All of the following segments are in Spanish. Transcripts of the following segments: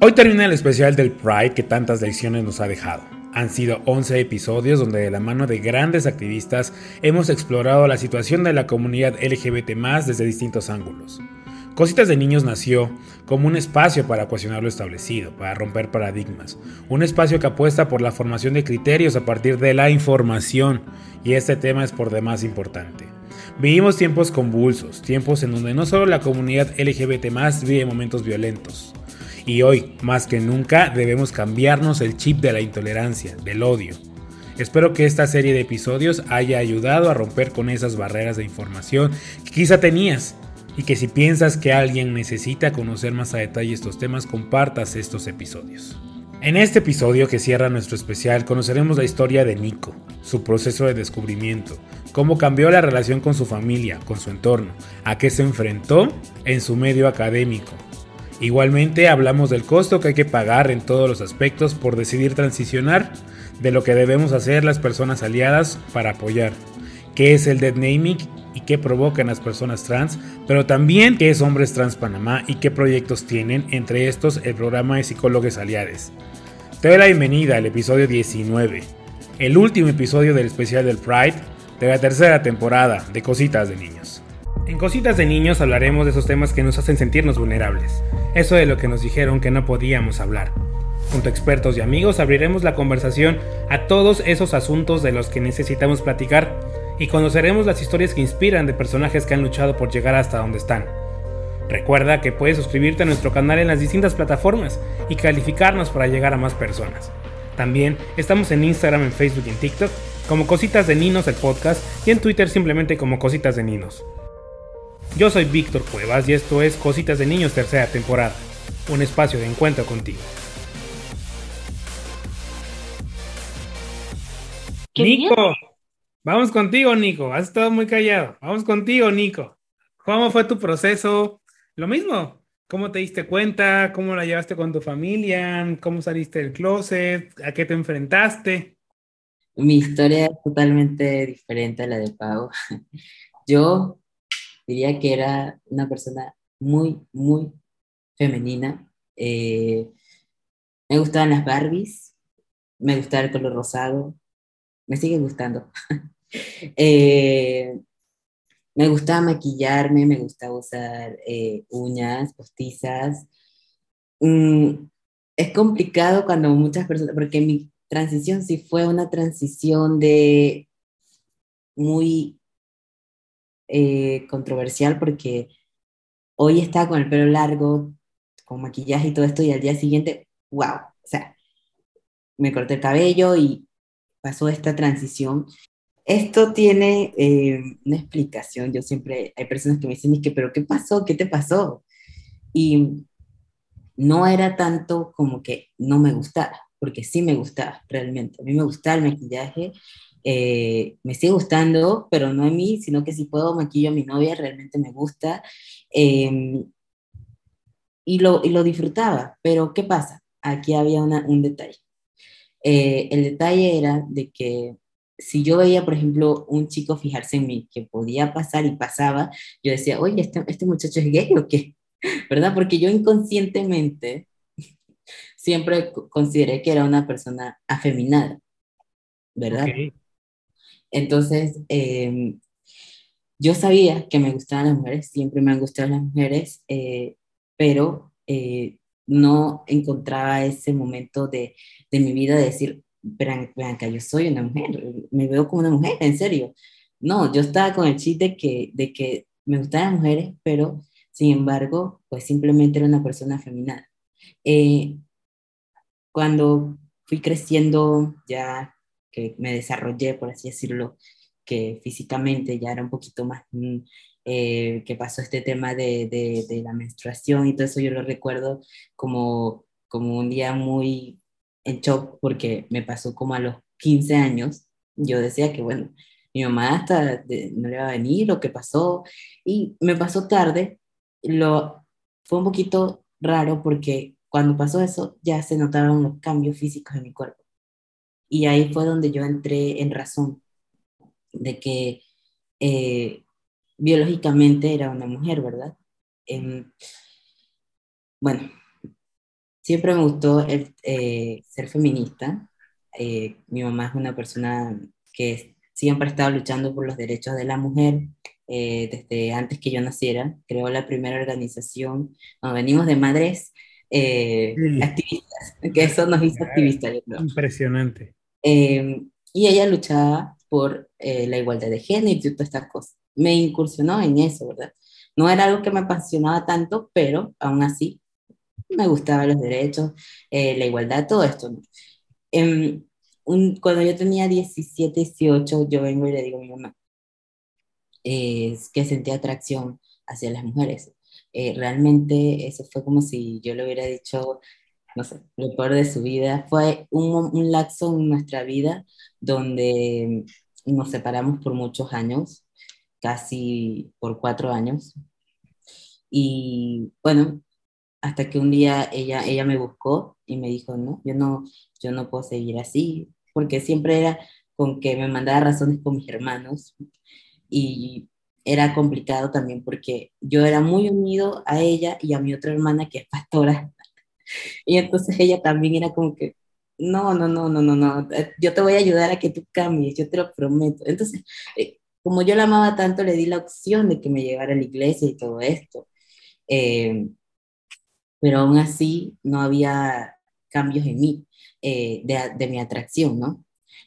Hoy termina el especial del Pride que tantas lecciones nos ha dejado. Han sido 11 episodios donde de la mano de grandes activistas hemos explorado la situación de la comunidad LGBT desde distintos ángulos. Cositas de Niños nació como un espacio para cuestionar lo establecido, para romper paradigmas, un espacio que apuesta por la formación de criterios a partir de la información, y este tema es por demás importante. Vivimos tiempos convulsos, tiempos en donde no solo la comunidad LGBT vive momentos violentos, y hoy, más que nunca, debemos cambiarnos el chip de la intolerancia, del odio. Espero que esta serie de episodios haya ayudado a romper con esas barreras de información que quizá tenías y que si piensas que alguien necesita conocer más a detalle estos temas, compartas estos episodios. En este episodio que cierra nuestro especial conoceremos la historia de Nico, su proceso de descubrimiento, cómo cambió la relación con su familia, con su entorno, a qué se enfrentó en su medio académico, Igualmente hablamos del costo que hay que pagar en todos los aspectos por decidir transicionar, de lo que debemos hacer las personas aliadas para apoyar, qué es el dead naming y qué provocan las personas trans, pero también qué es Hombres Trans Panamá y qué proyectos tienen, entre estos el programa de psicólogos aliados. Te doy la bienvenida al episodio 19, el último episodio del especial del Pride de la tercera temporada de Cositas de Niños. En Cositas de Niños hablaremos de esos temas que nos hacen sentirnos vulnerables, eso de lo que nos dijeron que no podíamos hablar. Junto a expertos y amigos abriremos la conversación a todos esos asuntos de los que necesitamos platicar y conoceremos las historias que inspiran de personajes que han luchado por llegar hasta donde están. Recuerda que puedes suscribirte a nuestro canal en las distintas plataformas y calificarnos para llegar a más personas. También estamos en Instagram, en Facebook y en TikTok como Cositas de Ninos el podcast y en Twitter simplemente como Cositas de Ninos. Yo soy Víctor Cuevas y esto es Cositas de Niños tercera temporada, un espacio de encuentro contigo. Nico, vamos contigo, Nico. Has estado muy callado. Vamos contigo, Nico. ¿Cómo fue tu proceso? Lo mismo. ¿Cómo te diste cuenta? ¿Cómo la llevaste con tu familia? ¿Cómo saliste del closet? ¿A qué te enfrentaste? Mi historia es totalmente diferente a la de Pau. Yo diría que era una persona muy, muy femenina. Eh, me gustaban las Barbies, me gustaba el color rosado, me sigue gustando. Eh, me gustaba maquillarme, me gustaba usar eh, uñas postizas. Mm, es complicado cuando muchas personas, porque mi transición sí fue una transición de muy eh, controversial porque hoy está con el pelo largo, con maquillaje y todo esto, y al día siguiente, wow, o sea, me corté el cabello y pasó esta transición. Esto tiene eh, una explicación. Yo siempre, hay personas que me dicen, que, pero ¿qué pasó? ¿Qué te pasó? Y no era tanto como que no me gustaba, porque sí me gustaba realmente. A mí me gustaba el maquillaje eh, me sigue gustando, pero no a mí, sino que si puedo maquillo a mi novia, realmente me gusta. Em, y, lo, y lo disfrutaba, pero ¿qué pasa? Aquí había un detalle. Eh, el detalle era de que si yo veía, por ejemplo, un chico fijarse en mí, que podía pasar y pasaba, yo decía, oye, este, este muchacho es gay o qué? ¿Verdad? Porque yo inconscientemente siempre consideré que era una persona afeminada, ¿verdad? Entonces, em, yo sabía que me gustaban las mujeres, siempre me han gustado las mujeres, eh, pero eh, no encontraba ese momento de, de mi vida de decir, Blanca, yo soy una mujer, me veo como una mujer, en serio. No, yo estaba con el chiste de que, de que me gustaban las mujeres, pero sin embargo, pues simplemente era una persona feminada. Eh, cuando fui creciendo, ya que me desarrollé, por así decirlo, que físicamente ya era un poquito más, mm, eh, que pasó este tema de, de, la menstruación y todo eso, yo lo recuerdo como, como un día muy en shock porque me pasó como a los 15 años. Yo decía que, bueno, mi mamá hasta no le va a venir, lo que pasó, y me pasó tarde. Lo, fue un poquito raro porque cuando pasó eso ya se notaron los cambios físicos en mi cuerpo. Y ahí fue donde yo entré en razón de que eh, biológicamente era una mujer, ¿verdad? Em, bueno, siempre me gustó el, eh, ser feminista. Eh, mi mamá es una persona que siempre ha estado luchando por los derechos de la mujer eh, desde antes que yo naciera. Creó la primera organización, no, venimos de madres activistas, que eso nos hizo activistas. Impresionante. Y ella luchaba por la igualdad de género y todas estas cosas. Me incursionó en eso, ¿verdad? No era algo que me apasionaba tanto, pero aún así me gustaban los derechos, eh, la igualdad, todo esto. Em, cuando yo tenía 17, 18, yo vengo y le digo a mi mamá que sentía atracción hacia las mujeres. Eh, realmente eso fue como si yo le hubiera dicho, no sé, lo peor de su vida. Fue un, un lapso en nuestra vida donde nos separamos por muchos años, casi por cuatro años. Y bueno, hasta que un día ella, ella me buscó y me dijo, no, yo no, yo no puedo seguir así, porque siempre era con que me mandaba razones con mis hermanos y era complicado también porque yo era muy unido a ella y a mi otra hermana que es pastora. Y entonces ella también era como que, no, no, no, no, no, no, eh, yo te voy a ayudar a que tú cambies, yo te lo prometo. Entonces, eh, como yo la amaba tanto, le di la opción de que me llevara a la iglesia y todo esto. Eh, pero aún así no había cambios en mí, eh, de, mi atracción, ¿no?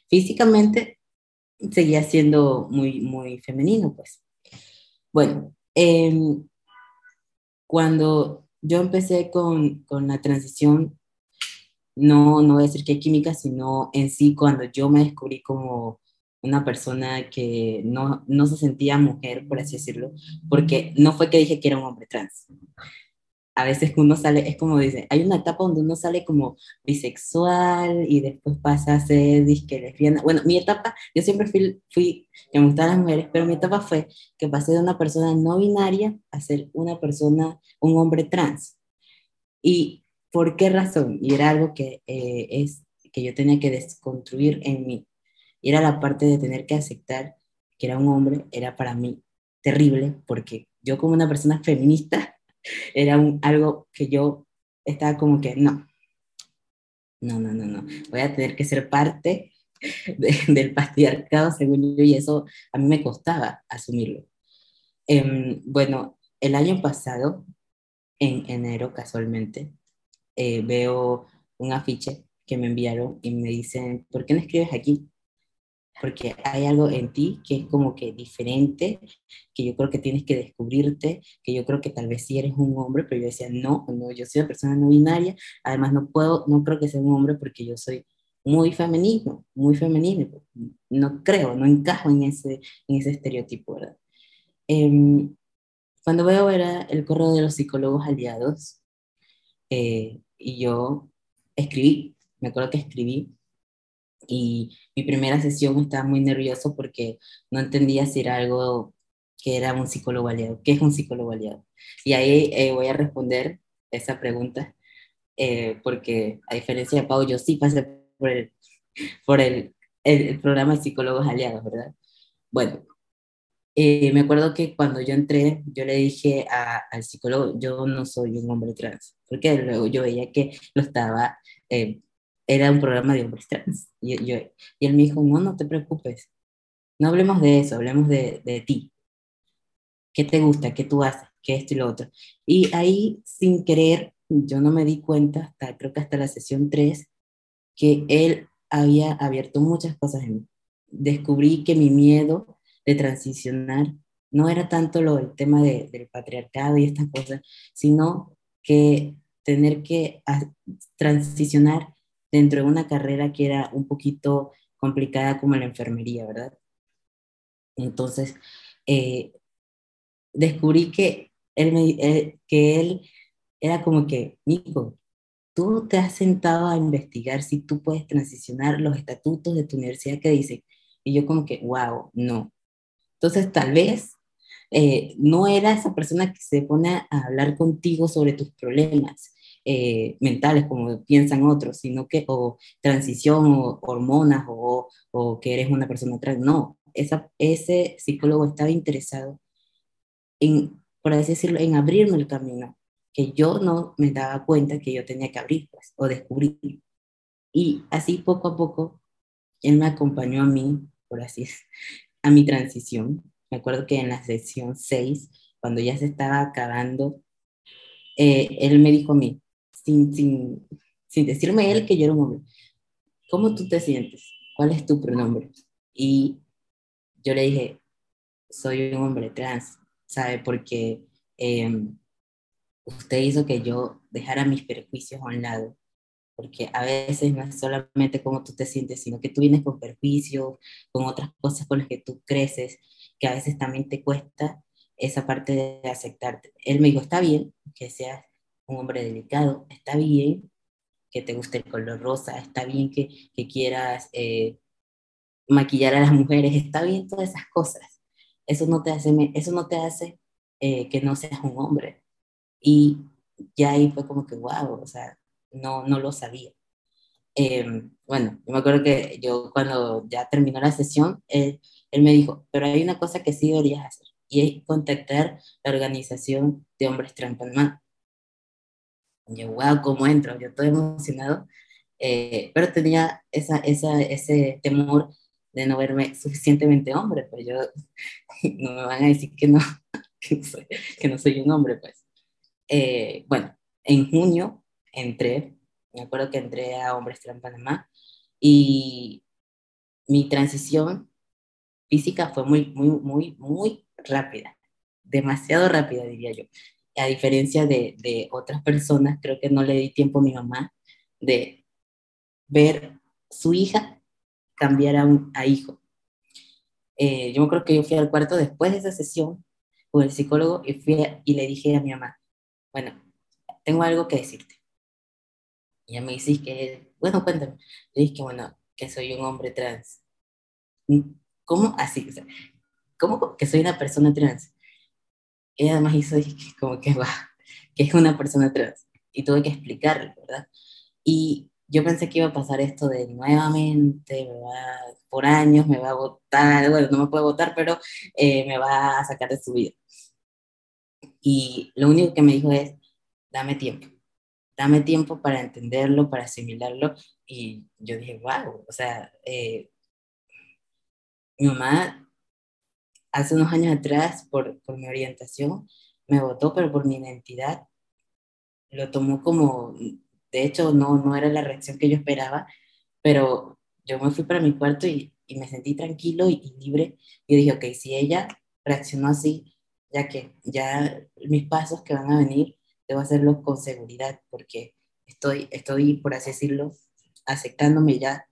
Físicamente seguía siendo muy, muy femenino, pues. Bueno, em, cuando yo empecé con, con, la transición, no, no voy a decir que química, sino en sí cuando yo me descubrí como una persona que no, no se sentía mujer, por así decirlo, porque no fue que dije que era un hombre trans, a veces uno sale, es como dice, hay una etapa donde uno sale como bisexual y después pasa a ser disque lesbiana. Bueno, mi etapa, yo siempre fui, fui que me gustaban las mujeres, pero mi etapa fue que pasé de una persona no binaria a ser una persona, un hombre trans. ¿Y por qué razón? Y era algo que, eh, es, que yo tenía que desconstruir en mí. Y era la parte de tener que aceptar que era un hombre, era para mí terrible, porque yo como una persona feminista, era un, algo que yo estaba como que, no, no, no, no, no, voy a tener que ser parte del patriarcado según yo y eso a mí me costaba asumirlo. Em, bueno, el año pasado, en enero casualmente, eh, veo un afiche que me enviaron y me dicen, ¿por qué no escribes aquí? Porque hay algo en ti que es como que diferente, que yo creo que tienes que descubrirte, que yo creo que tal vez sí eres un hombre, pero yo decía, no, no, yo soy una persona no binaria, además no puedo, no creo que sea un hombre porque yo soy muy femenino, muy femenino, no creo, no encajo en ese, en ese estereotipo, ¿verdad? Em, cuando veo era el correo de los psicólogos aliados, eh, y yo escribí, me acuerdo que escribí, y mi primera sesión estaba muy nervioso porque no entendía si era algo que era un psicólogo aliado. ¿Qué es un psicólogo aliado? Y ahí eh, voy a responder esa pregunta, eh, porque a diferencia de Pau, yo sí pasé por el, por el, el, programa de psicólogos aliados, ¿verdad? Bueno, eh, me acuerdo que cuando yo entré, yo le dije a, al psicólogo, yo no soy un hombre trans, porque luego yo veía que lo estaba era un programa de hombres trans. Y, yo, y él me dijo, no, no te preocupes, no hablemos de eso, hablemos de, de ti. ¿Qué te gusta? ¿Qué tú haces? ¿Qué esto y lo otro? Y ahí, sin querer, yo no me di cuenta, hasta, creo que hasta la sesión 3, que él había abierto muchas cosas en mí. Descubrí que mi miedo de transicionar no era tanto lo el tema de, del patriarcado y estas cosas, sino que tener que transicionar dentro de una carrera que era un poquito complicada como la enfermería, ¿verdad? Entonces, eh, descubrí que él, eh, que él era como que, Nico, tú te has sentado a investigar si tú puedes transicionar los estatutos de tu universidad que dicen. Y yo como que, wow, no. Entonces, tal vez eh, no era esa persona que se pone a hablar contigo sobre tus problemas, eh, mentales como piensan otros, sino que o transición o hormonas o, o que eres una persona trans. No, esa, ese psicólogo estaba interesado en, por así decirlo, en abrirme el camino que yo no me daba cuenta que yo tenía que abrir pues, o descubrir. Y así poco a poco, él me acompañó a mí, por así es, a mi transición. Me acuerdo que en la sesión 6, cuando ya se estaba acabando, eh, él me dijo a mí, sin, sin, sin decirme él que yo era un hombre, ¿cómo tú te sientes? ¿Cuál es tu pronombre? Y yo le dije, soy un hombre trans, ¿sabe? Porque em, usted hizo que yo dejara mis perjuicios a un lado, porque a veces no es solamente cómo tú te sientes, sino que tú vienes con perjuicios, con otras cosas con las que tú creces, que a veces también te cuesta esa parte de aceptarte. Él me dijo, está bien que seas un hombre delicado, está bien que te guste el color rosa, está bien que, que quieras eh, maquillar a las mujeres, está bien todas esas cosas. Eso no te hace, eso no te hace eh, que no seas un hombre. Y ya ahí fue como que, wow, o sea, no, no lo sabía. Em, bueno, yo me acuerdo que yo cuando ya terminó la sesión, él, él, me dijo, pero hay una cosa que sí deberías hacer, y es contactar la organización de hombres trans yo, wow, ¿cómo entro? Yo estoy emocionado, eh, pero tenía esa, esa, ese temor de no verme suficientemente hombre, pues yo, no me van a decir que no, que no soy, que no soy un hombre, pues. Eh, bueno, en junio entré, me acuerdo que entré a Hombres Trans Panamá y mi transición física fue muy, muy, muy, muy rápida, demasiado rápida, diría yo a diferencia de, de, otras personas, creo que no le di tiempo a mi mamá de ver su hija cambiar a, un, a hijo. Eh, yo creo que yo fui al cuarto después de esa sesión con el psicólogo y, fui y le dije a mi mamá, bueno, tengo algo que decirte. Y ella me dice que, bueno, cuéntame. Le dije que, bueno, que soy un hombre trans. ¿Cómo así? ¿Cómo que soy una persona trans? Y además hizo como que va, que es una persona trans. Y tuve que explicarle, ¿verdad? Y yo pensé que iba a pasar esto de nuevamente, me va, por años me va a votar, bueno, no me puede votar, pero eh, me va a sacar de su vida. Y lo único que me dijo es, dame tiempo, dame tiempo para entenderlo, para asimilarlo. Y yo dije, wow, o sea, eh, mi mamá hace unos años atrás, por, por mi orientación, me votó, pero por mi identidad lo tomó como, de hecho, no, no era la reacción que yo esperaba, pero yo me fui para mi cuarto y, y me sentí tranquilo y, libre. Y dije, ok, si ella reaccionó así, ya que ya mis pasos que van a venir, debo hacerlos con seguridad, porque estoy, estoy, por así decirlo, aceptándome ya.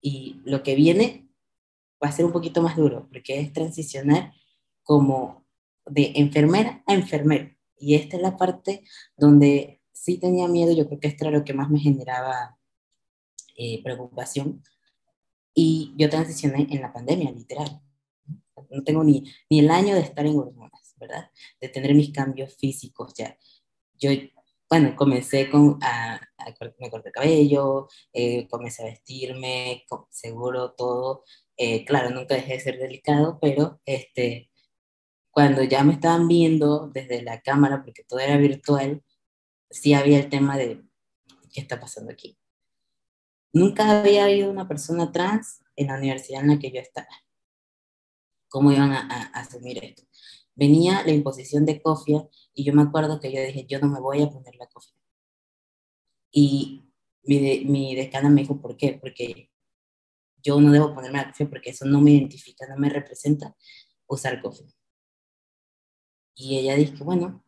Y lo que viene va a ser un poquito más duro, porque es transicionar como de enfermera a enfermero. Y esta es la parte donde sí tenía miedo, yo creo que esto era lo que más me generaba eh, preocupación. Y yo transicioné en la pandemia, literal. No tengo ni, ni el año de estar en hormonas, ¿verdad? De tener mis cambios físicos ya. Yo, bueno, comencé con, a, me corté el cabello, eh, comencé a vestirme, seguro todo, eh, claro, nunca dejé de ser delicado, pero este, cuando ya me estaban viendo desde la cámara, porque todo era virtual, sí había el tema de qué está pasando aquí. Nunca había habido una persona trans en la universidad en la que yo estaba. ¿Cómo iban a, asumir esto? Venía la imposición de cofia y yo me acuerdo que yo dije, yo no me voy a poner la cofia. Y mi, mi decana me dijo, ¿por qué? Porque yo no debo ponerme la cofia porque eso no me identifica, no me representa usar cofia. Y ella dice, bueno,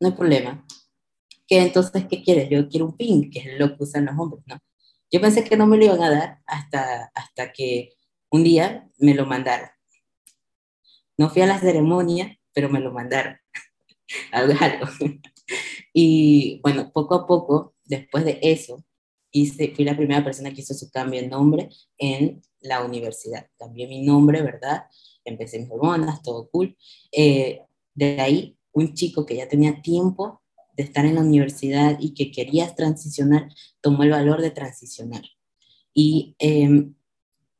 no hay problema. ¿Qué entonces qué quieres? Yo quiero un pin, que es lo que usan los hombres, ¿no? Yo pensé que no me lo iban a dar hasta, hasta que un día me lo mandaron. No fui a la ceremonia, pero me lo mandaron. algo. y bueno, poco a poco, después de eso, hice, fui la primera persona que hizo su cambio de nombre en la universidad. Cambié mi nombre, ¿verdad? Empecé mis hormonas, todo cool. Eh, de ahí, un chico que ya tenía tiempo de estar en la universidad y que quería transicionar, tomó el valor de transicionar. Y em,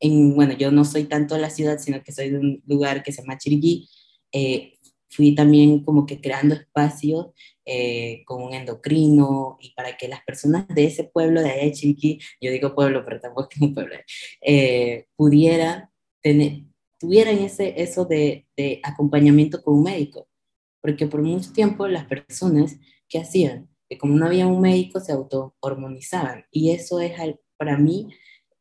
en, bueno, yo no soy tanto de la ciudad, sino que soy de un lugar que se llama Chiriquí. Eh, fui también como que creando espacios eh, con un endocrino y para que las personas de ese pueblo de allá yo digo pueblo, pero tampoco es un pueblo, eh, tener, tuvieran ese, eso de, de acompañamiento con un médico. Porque por mucho tiempo las personas, ¿qué hacían? Que como no había un médico, se auto-hormonizaban. Y eso es para mí,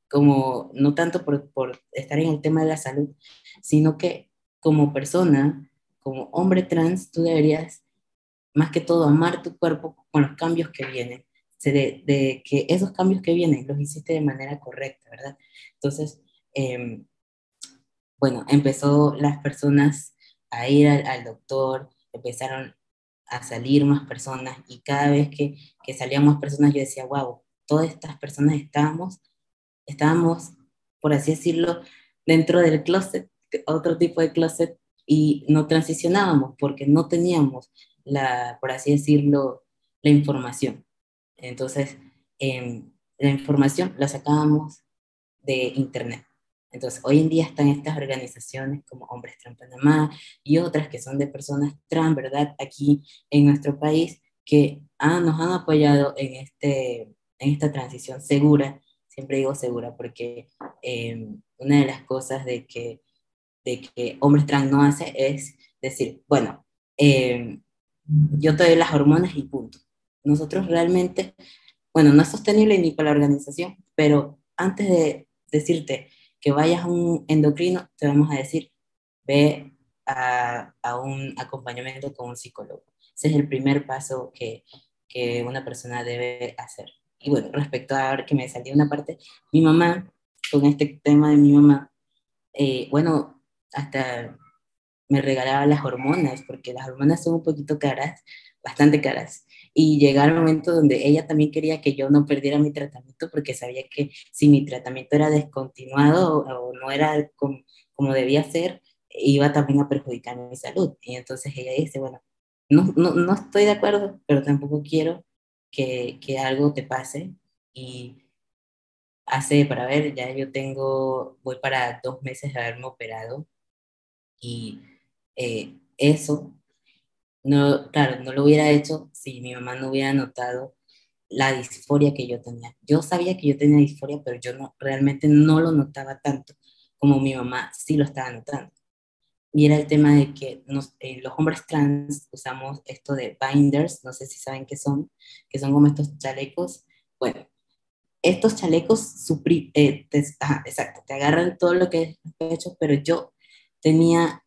como no tanto por, por estar en el tema de la salud, sino que como persona, como hombre trans, tú deberías más que todo amar tu cuerpo con los cambios que vienen, de, de que esos cambios que vienen los hiciste de manera correcta, ¿verdad? Entonces, em, bueno, empezó las personas a ir al, doctor, empezaron a salir más personas y cada vez que, que salían más personas yo decía, wow, todas estas personas estábamos, estábamos, por así decirlo, dentro del closet, otro tipo de closet, y no transicionábamos porque no teníamos la, por así decirlo, la información. Entonces, em, la información la sacábamos de Internet. Entonces, hoy en día están estas organizaciones como Hombres Trans Panamá y otras que son de personas trans, ¿verdad? Aquí en nuestro país, que nos han apoyado en, este, en esta transición segura. Siempre digo segura porque em, una de las cosas de que, de que Hombres Trans no hace es decir, bueno, eh, yo te doy las hormonas y punto. Nosotros realmente, bueno, no es sostenible ni para la organización, pero antes de decirte que vayas a un endocrino, te vamos a decir, ve a, a un acompañamiento con un psicólogo. Ese es el primer paso que, que una persona debe hacer. Y bueno, respecto a ver que me salió una parte, mi mamá, con este tema de mi mamá, eh, bueno, hasta me regalaba las hormonas, porque las hormonas son un poquito caras, bastante caras. Y llegaba el momento donde ella también quería que yo no perdiera mi tratamiento, porque sabía que si mi tratamiento era descontinuado o, no era como, como, debía ser, iba también a perjudicar mi salud. Y entonces ella dice, bueno, no, no, no estoy de acuerdo, pero tampoco quiero que, que algo te pase. Y hace, para ver, ya yo tengo, voy para dos meses de haberme operado. Y eh, eso, no, claro, no lo hubiera hecho si mi mamá no hubiera notado la disforia que yo tenía. Yo sabía que yo tenía disforia, pero yo no, realmente no lo notaba tanto como mi mamá sí lo estaba notando. Y era el tema de que eh, los hombres trans usamos esto de binders, no sé si saben qué son, que son como estos chalecos. Bueno, estos chalecos supri, eh, exacto, te agarran todo lo que es pecho, pero yo tenía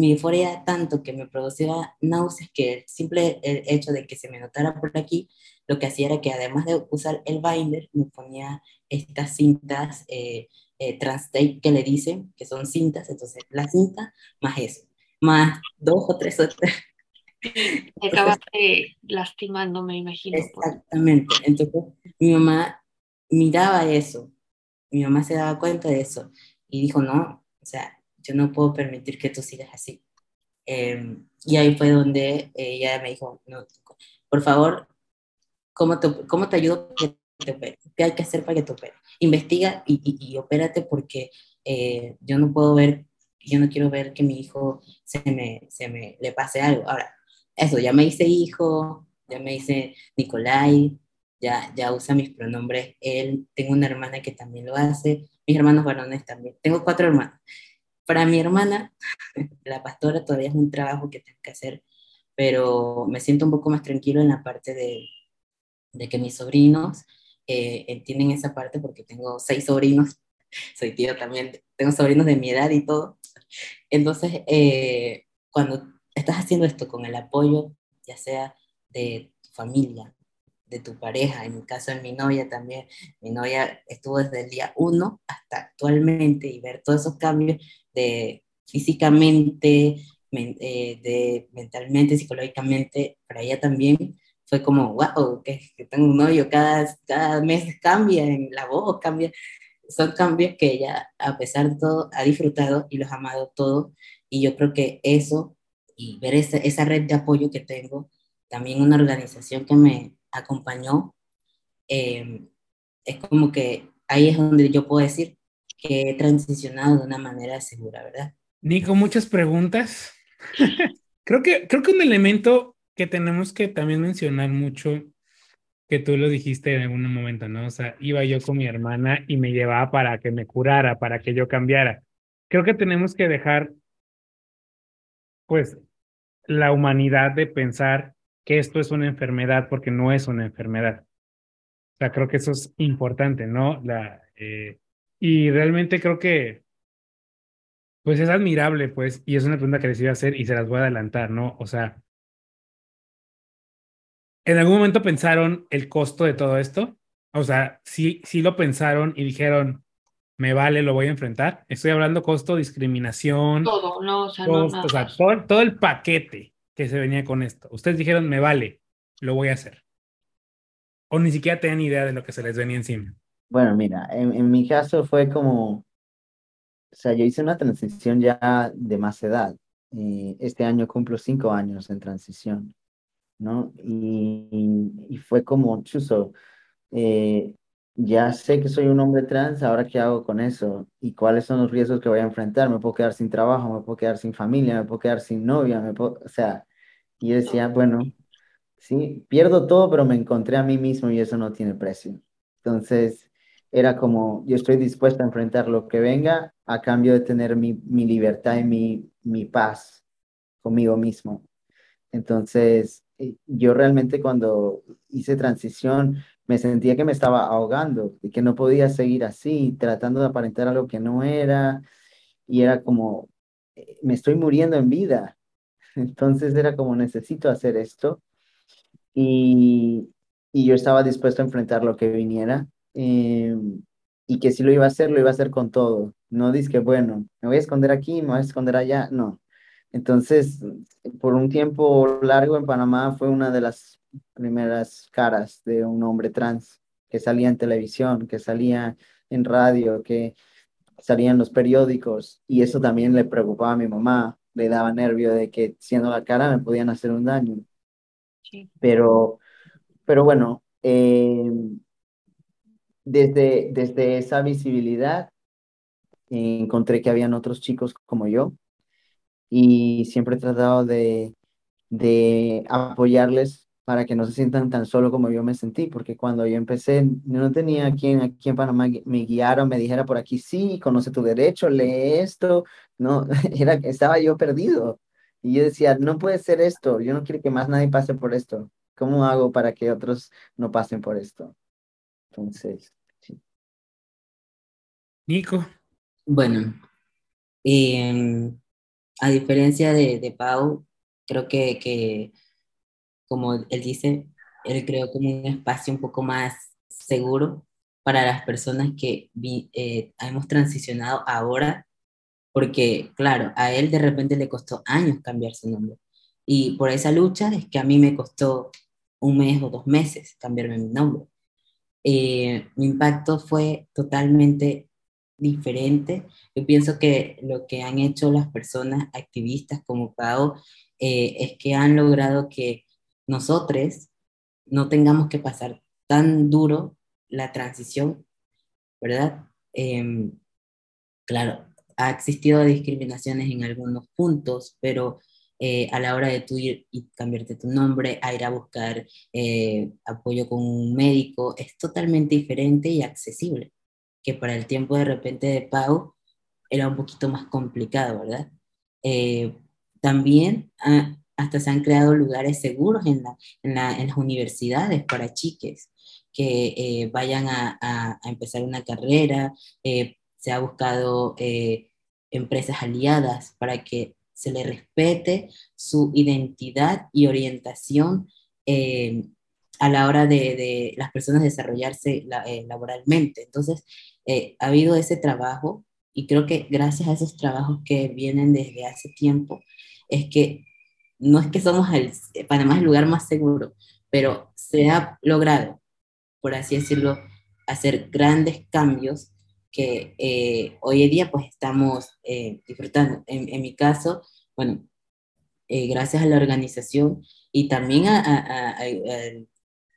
mi euforia tanto que me producía náuseas que el simple hecho de que se me notara por aquí, lo que hacía era que además de usar el binder, me ponía estas cintas eh, eh tape que le dicen, que son cintas, entonces la cinta más eso, más dos o tres otras. Te acabaste lastimando, me imagino. Exactamente, entonces mi mamá miraba eso, mi mamá se daba cuenta de eso y dijo, no, o sea, yo no puedo permitir que tú sigas así. Em, y ahí fue donde ella me dijo, no, por favor, ¿cómo te, cómo te ayudo que te opere? ¿Qué hay que hacer para que te opere? Investiga y, y, opérate porque eh, yo no puedo ver, yo no quiero ver que mi hijo se me, se me le pase algo. Ahora, eso, ya me hice hijo, ya me hice Nicolai, ya, ya usa mis pronombres él, tengo una hermana que también lo hace, mis hermanos varones también, tengo cuatro hermanos. Para mi hermana, la pastora todavía es un trabajo que tengo que hacer, pero me siento un poco más tranquilo en la parte de, de que mis sobrinos eh, entienden esa parte porque tengo seis sobrinos, soy tío también, tengo sobrinos de mi edad y todo. Entonces, eh, cuando estás haciendo esto con el apoyo, ya sea de tu familia, de tu pareja, en mi caso en mi novia también, mi novia estuvo desde el día uno hasta actualmente y ver todos esos cambios de físicamente, eh, de mentalmente, psicológicamente, para ella también fue como, wow, que, tengo un novio, cada, cada mes cambia en la voz, cambia. Son cambios que ella, a pesar de todo, ha disfrutado y los ha amado todo. Y yo creo que eso, y ver esa, esa red de apoyo que tengo, también una organización que me acompañó, eh, es como que ahí es donde yo puedo decir, que he transicionado de una manera segura, ¿verdad? Nico, muchas preguntas. creo, que, creo que un elemento que tenemos que también mencionar mucho que tú lo dijiste en algún momento, ¿no? O sea, iba yo con mi hermana y me llevaba para que me curara, para que yo cambiara. Creo que tenemos que dejar, pues, la humanidad de pensar que esto es una enfermedad porque no es una enfermedad. O sea, creo que eso es importante, ¿no? La, eh, y realmente creo que, pues es admirable, pues, y es una pregunta que les iba a hacer y se las voy a adelantar, ¿no? O sea, ¿en algún momento pensaron el costo de todo esto? O sea, sí, sí lo pensaron y dijeron, me vale, lo voy a enfrentar. Estoy hablando costo, discriminación. Todo, no, o sea, no, o sea todo, todo, el paquete que se venía con esto. Ustedes dijeron, me vale, lo voy a hacer. O ni siquiera tenían idea de lo que se les venía encima. Bueno, mira, en, en mi caso fue como, o sea, yo hice una transición ya de más edad. Eh, este año cumplo cinco años en transición, ¿no? Y, y fue como, chuso, eh, ya sé que soy un hombre trans, ahora qué hago con eso y cuáles son los riesgos que voy a enfrentar. Me puedo quedar sin trabajo, me puedo quedar sin familia, me puedo quedar sin novia, me puedo, o sea, y yo decía, bueno, sí, pierdo todo, pero me encontré a mí mismo y eso no tiene precio. Entonces, era como, yo estoy dispuesta a enfrentar lo que venga a cambio de tener mi, mi libertad y mi, mi paz conmigo mismo. Entonces, eh, yo realmente cuando hice transición me sentía que me estaba ahogando y que no podía seguir así, tratando de aparentar algo que no era, y era como, eh, me estoy muriendo en vida. Entonces era como, necesito hacer esto. Y, y yo estaba dispuesto a enfrentar lo que viniera. Eh, y que si lo iba a hacer, lo iba a hacer con todo. No dice que, bueno, me voy a esconder aquí, me voy a esconder allá. No. Entonces, por un tiempo largo en Panamá fue una de las primeras caras de un hombre trans que salía en televisión, que salía en radio, que salía en los periódicos. Y eso también le preocupaba a mi mamá. Le daba nervio de que siendo la cara me podían hacer un daño. Pero, pero bueno, eh, desde, desde esa visibilidad encontré que habían otros chicos como yo y siempre he tratado de, de apoyarles para que no se sientan tan solo como yo me sentí, porque cuando yo empecé no tenía quien aquí en Panamá me guiara o me dijera por aquí, sí, conoce tu derecho, lee esto, no, era, estaba yo perdido. Y yo decía, no puede ser esto, yo no quiero que más nadie pase por esto. ¿Cómo hago para que otros no pasen por esto? Entonces, sí. Nico. Bueno, em, a diferencia de, de Pau, creo que, que, como él dice, él creó como un espacio un poco más seguro para las personas que eh, hemos transicionado ahora, porque claro, a él de repente le costó años cambiar su nombre. Y por esa lucha es que a mí me costó un mes o dos meses cambiarme mi nombre. Eh, mi impacto fue totalmente diferente. Yo pienso que lo que han hecho las personas activistas como Pau eh, es que han logrado que nosotros no tengamos que pasar tan duro la transición, ¿verdad? Em, claro, ha existido discriminaciones en algunos puntos, pero eh, a la hora de tú ir y cambiarte tu nombre, a ir a buscar eh, apoyo con un médico, es totalmente diferente y accesible, que para el tiempo de repente de Pau era un poquito más complicado, ¿verdad? Eh, también ah, hasta se han creado lugares seguros en, la, en, la, en las universidades para chiques que vayan a, a, a, empezar una carrera, se ha buscado empresas aliadas para que se le respete su identidad y orientación eh, a la hora de, las personas desarrollarse eh, laboralmente. Entonces, eh, ha habido ese trabajo y creo que gracias a esos trabajos que vienen desde hace tiempo, es que no es que somos el, Panamá el lugar más seguro, pero se ha logrado, por así decirlo, hacer grandes cambios que eh, hoy en día pues estamos eh, disfrutando. En, en, mi caso, bueno, eh, gracias a la organización y también al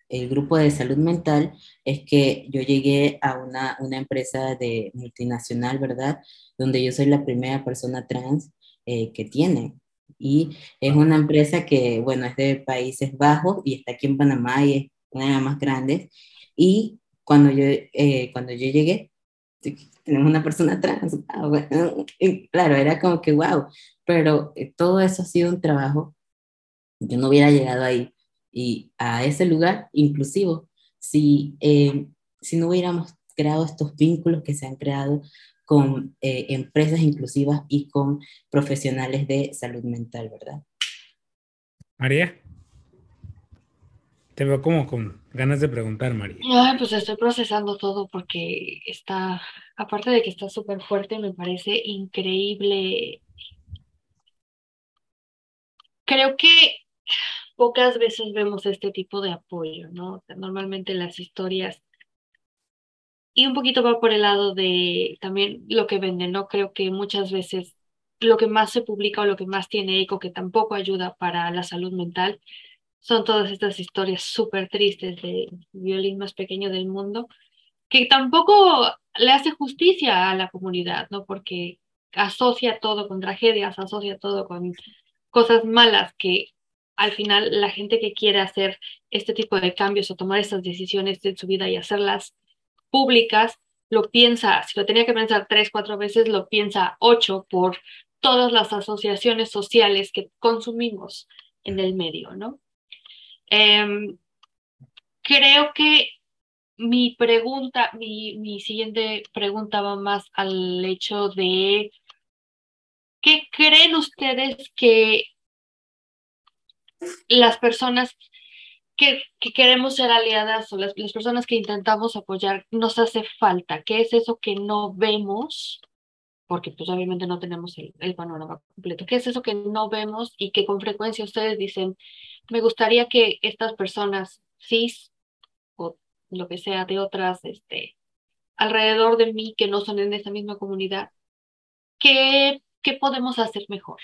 el grupo de salud mental, es que yo llegué a una, una empresa de multinacional, ¿verdad? Donde yo soy la primera persona trans que tiene Y es una empresa que, bueno, es de Países Bajos y está aquí en Panamá y es una de las más grandes. Y cuando yo, eh, cuando yo llegué, tenemos una persona trans. Ah, claro, era como que wow, pero eh, todo eso ha sido un trabajo. Yo no hubiera llegado ahí y a ese lugar inclusivo si, eh, si no hubiéramos creado estos vínculos que se han creado con eh, empresas inclusivas y con profesionales de salud mental, ¿verdad? María. Te veo como con ganas de preguntar, María. Ay, pues estoy procesando todo porque está, aparte de que está súper fuerte, me parece increíble. Creo que pocas veces vemos este tipo de apoyo, ¿no? Normalmente las historias y un poquito va por el lado de también lo que venden, ¿no? Creo que muchas veces lo que más se publica o lo que más tiene eco, que tampoco ayuda para la salud mental, son todas estas historias súper tristes de violín más pequeño del mundo, que tampoco le hace justicia a la comunidad, ¿no? Porque asocia todo con tragedias, asocia todo con cosas malas que al final la gente que quiere hacer este tipo de cambios o tomar estas decisiones en su vida y hacerlas públicas, lo piensa, si lo tenía que pensar tres, cuatro veces, lo piensa ocho por todas las asociaciones sociales que consumimos en el medio, ¿no? Em, creo que mi pregunta, mi, mi siguiente pregunta va más al hecho de, ¿qué creen ustedes que las personas que, queremos ser aliadas o las, personas que intentamos apoyar nos hace falta? ¿Qué es eso que no vemos? Porque pues obviamente no tenemos el, el panorama completo. ¿Qué es eso que no vemos y que con frecuencia ustedes dicen, me gustaría que estas personas cis o lo que sea de otras, este, alrededor de mí que no son en esa misma comunidad, ¿qué, qué podemos hacer mejor?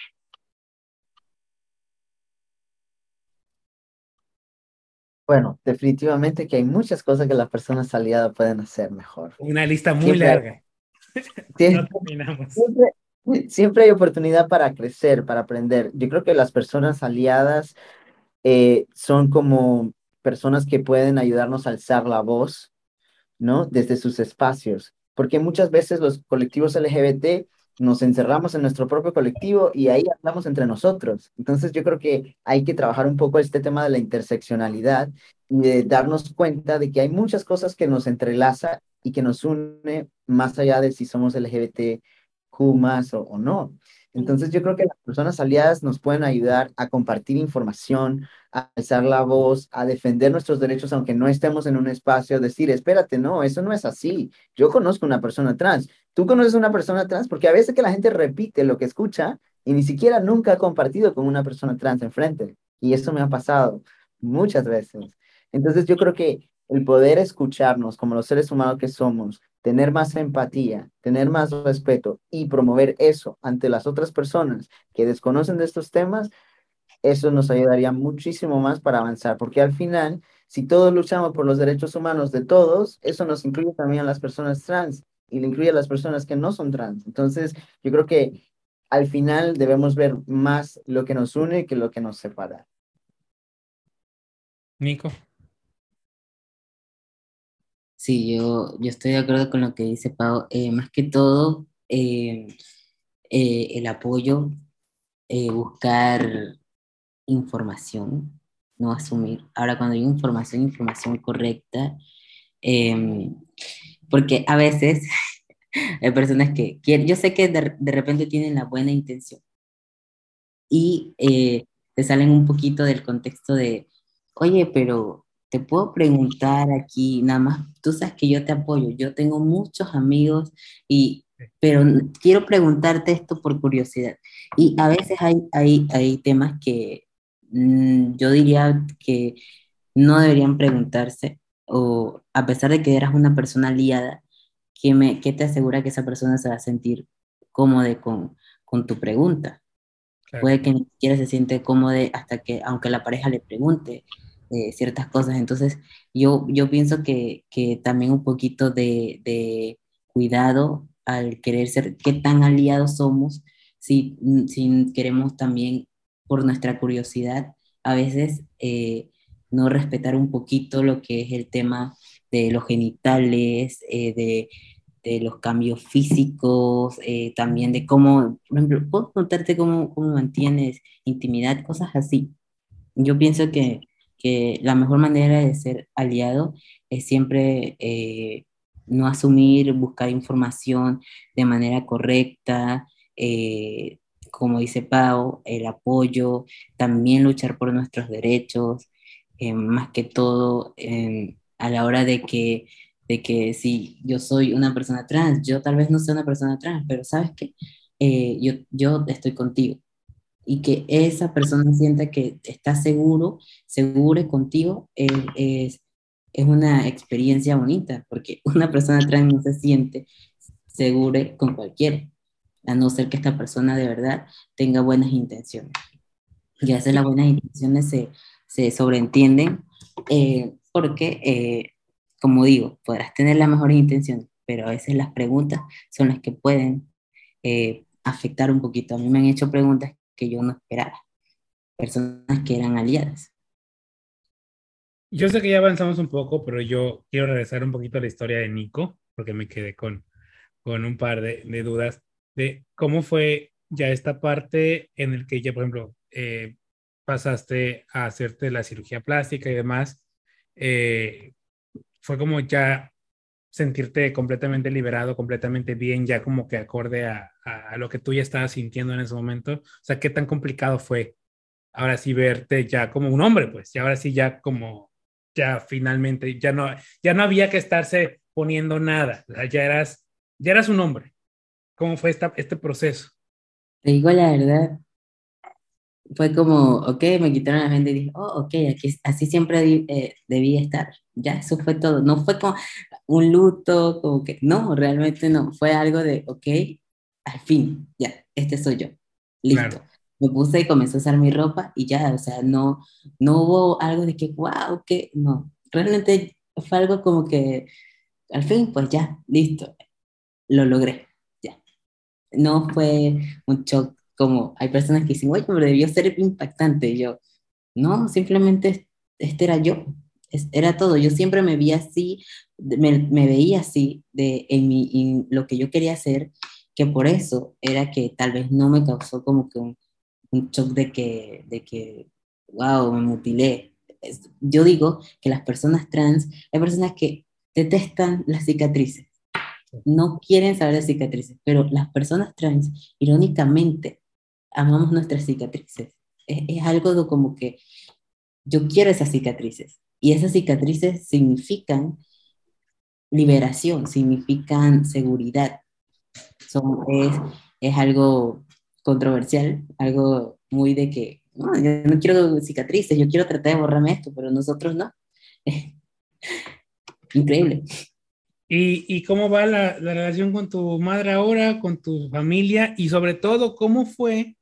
Bueno, definitivamente que hay muchas cosas que las personas aliadas pueden hacer mejor. Una lista muy larga. Siempre, hay oportunidad para crecer, para aprender. Yo creo que las personas aliadas eh, son como personas que pueden ayudarnos a alzar la voz, ¿no? Desde sus espacios. Porque muchas veces los colectivos LGBT nos encerramos en nuestro propio colectivo y ahí hablamos entre nosotros. Entonces yo creo que hay que trabajar un poco este tema de la interseccionalidad y de darnos cuenta de que hay muchas cosas que nos entrelaza y que nos une más allá de si somos LGBTQ más o, o no. Entonces yo creo que las personas aliadas nos pueden ayudar a compartir información, a alzar la voz, a defender nuestros derechos, aunque no estemos en un espacio, decir, espérate, no, eso no es así. Yo conozco una persona trans, tú conoces una persona trans, porque a veces que la gente repite lo que escucha y ni siquiera nunca ha compartido con una persona trans enfrente. Y eso me ha pasado muchas veces. Entonces yo creo que el poder escucharnos como los seres humanos que somos, tener más empatía, tener más respeto y promover eso ante las otras personas que desconocen de estos temas, eso nos ayudaría muchísimo más para avanzar, porque al final, si todos luchamos por los derechos humanos de todos, eso nos incluye también a las personas trans y le incluye a las personas que no son trans. Entonces, yo creo que al final debemos ver más lo que nos une que lo que nos separa. Nico. Sí, yo, yo estoy de acuerdo con lo que dice Pau. Eh, más que todo, eh, eh, el apoyo, buscar información, no asumir. Ahora, cuando hay información, información correcta, em, porque a veces hay personas que yo sé que de, de repente tienen la buena intención y te salen un poquito del contexto de, oye, pero te puedo preguntar aquí, nada más, tú sabes que yo te apoyo, yo tengo muchos amigos y pero quiero preguntarte esto por curiosidad. Y a veces hay, hay, hay temas que mm, yo diría que no deberían preguntarse, o a pesar de que eras una persona aliada, ¿qué, me, qué te asegura que esa persona se va a sentir cómoda con, con tu pregunta? Puede que ni siquiera se siente cómodo hasta que, aunque la pareja le pregunte, eh, ciertas cosas. Entonces, yo, yo pienso que, que también un poquito de, de, cuidado al querer ser, qué tan aliados somos, si, si queremos también por nuestra curiosidad, a veces eh, no respetar un poquito lo que es el tema de los genitales, eh, de, de, los cambios físicos, eh, también de cómo, por ejemplo, puedo contarte cómo, cómo mantienes intimidad, cosas así. Yo pienso que, que la mejor manera de ser aliado es siempre eh, no asumir, buscar información de manera correcta, eh, como dice Pau, el apoyo, también luchar por nuestros derechos, eh, más que todo a la hora de que, de que si yo soy una persona trans, yo tal vez no sea una persona trans, pero sabes que yo, yo estoy contigo y que esa persona sienta que está seguro, segure contigo, es, es una experiencia bonita, porque una persona trans no se siente segura con cualquiera, a no ser que esta persona de verdad tenga buenas intenciones. Y a veces las buenas intenciones se, se sobreentienden eh, porque, eh, como digo, podrás tener las mejores intenciones, pero a veces las preguntas son las que pueden eh, afectar un poquito. A mí me han hecho preguntas que yo no esperaba, personas que eran aliadas. Yo sé que ya avanzamos un poco, pero yo quiero regresar un poquito a la historia de Nico, porque me quedé con, con un par de, de dudas de cómo fue ya esta parte en el que ya, por ejemplo, eh, pasaste a hacerte la cirugía plástica y demás. Eh, fue como ya sentirte completamente liberado, completamente bien, ya como que acorde a, a, lo que tú ya estabas sintiendo en ese momento. O sea, ¿qué tan complicado fue ahora sí verte ya como un hombre, pues, y ahora sí ya como ya finalmente, ya no, ya no había que estarse poniendo nada, ya eras, ya eras un hombre. ¿Cómo fue esta, este proceso? Te digo la verdad, fue como, ok, me quitaron la gente y dije, oh, ok, aquí, así siempre eh, debía estar. Ya, eso fue todo. No fue como un luto, como que, no, realmente no. Fue algo de, ok, al fin, ya, este soy yo. Listo me puse y comencé a usar mi ropa y ya, o sea, no, no hubo algo de que, wow, que no, realmente fue algo como que, al fin, pues ya, listo, lo logré, ya. No fue un shock como hay personas que dicen, oye, pero debió ser impactante. Y yo, no, simplemente este era yo, era todo. Yo siempre me vi así, me, me veía así de, en, mi, en lo que yo quería hacer, que por eso era que tal vez no me causó como que un, un shock de que, de que, wow, me mutilé. Yo digo que las personas trans, hay personas que detestan las cicatrices, no quieren saber de cicatrices, pero las personas trans, irónicamente, amamos nuestras cicatrices. Es, es algo como que yo quiero esas cicatrices y esas cicatrices significan liberación, significan seguridad. Son, es, es algo controversial, algo muy de que, no, yo no quiero cicatrices, yo quiero tratar de borrarme esto, pero nosotros no. Increíble. ¿Y, ¿Y, cómo va la, la, relación con tu madre ahora, con tu familia y sobre todo cómo fue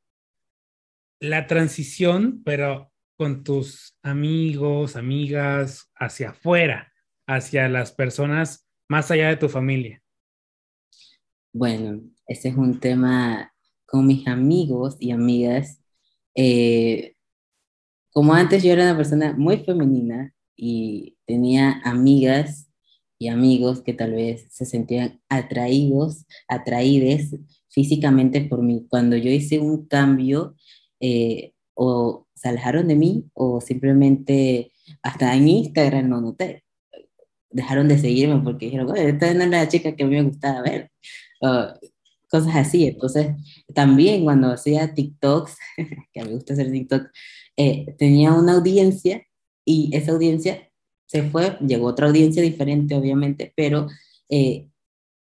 la transición, pero con tus amigos, amigas, hacia afuera, hacia las personas más allá de tu familia? Bueno, ese es un tema con mis amigos y amigas, eh, como antes yo era una persona muy femenina y tenía amigas y amigos que tal vez se sentían atraídos, atraídes físicamente por mí. Cuando yo hice un cambio, eh, o se alejaron de mí o simplemente hasta en Instagram no noté. Dejaron de seguirme porque dijeron, esta no es la chica que a mí me gustaba ver. Uh, cosas así. Entonces, también cuando hacía TikToks, que me gusta hacer TikTok, eh, tenía una audiencia y esa audiencia se fue, llegó otra audiencia diferente, obviamente, pero eh,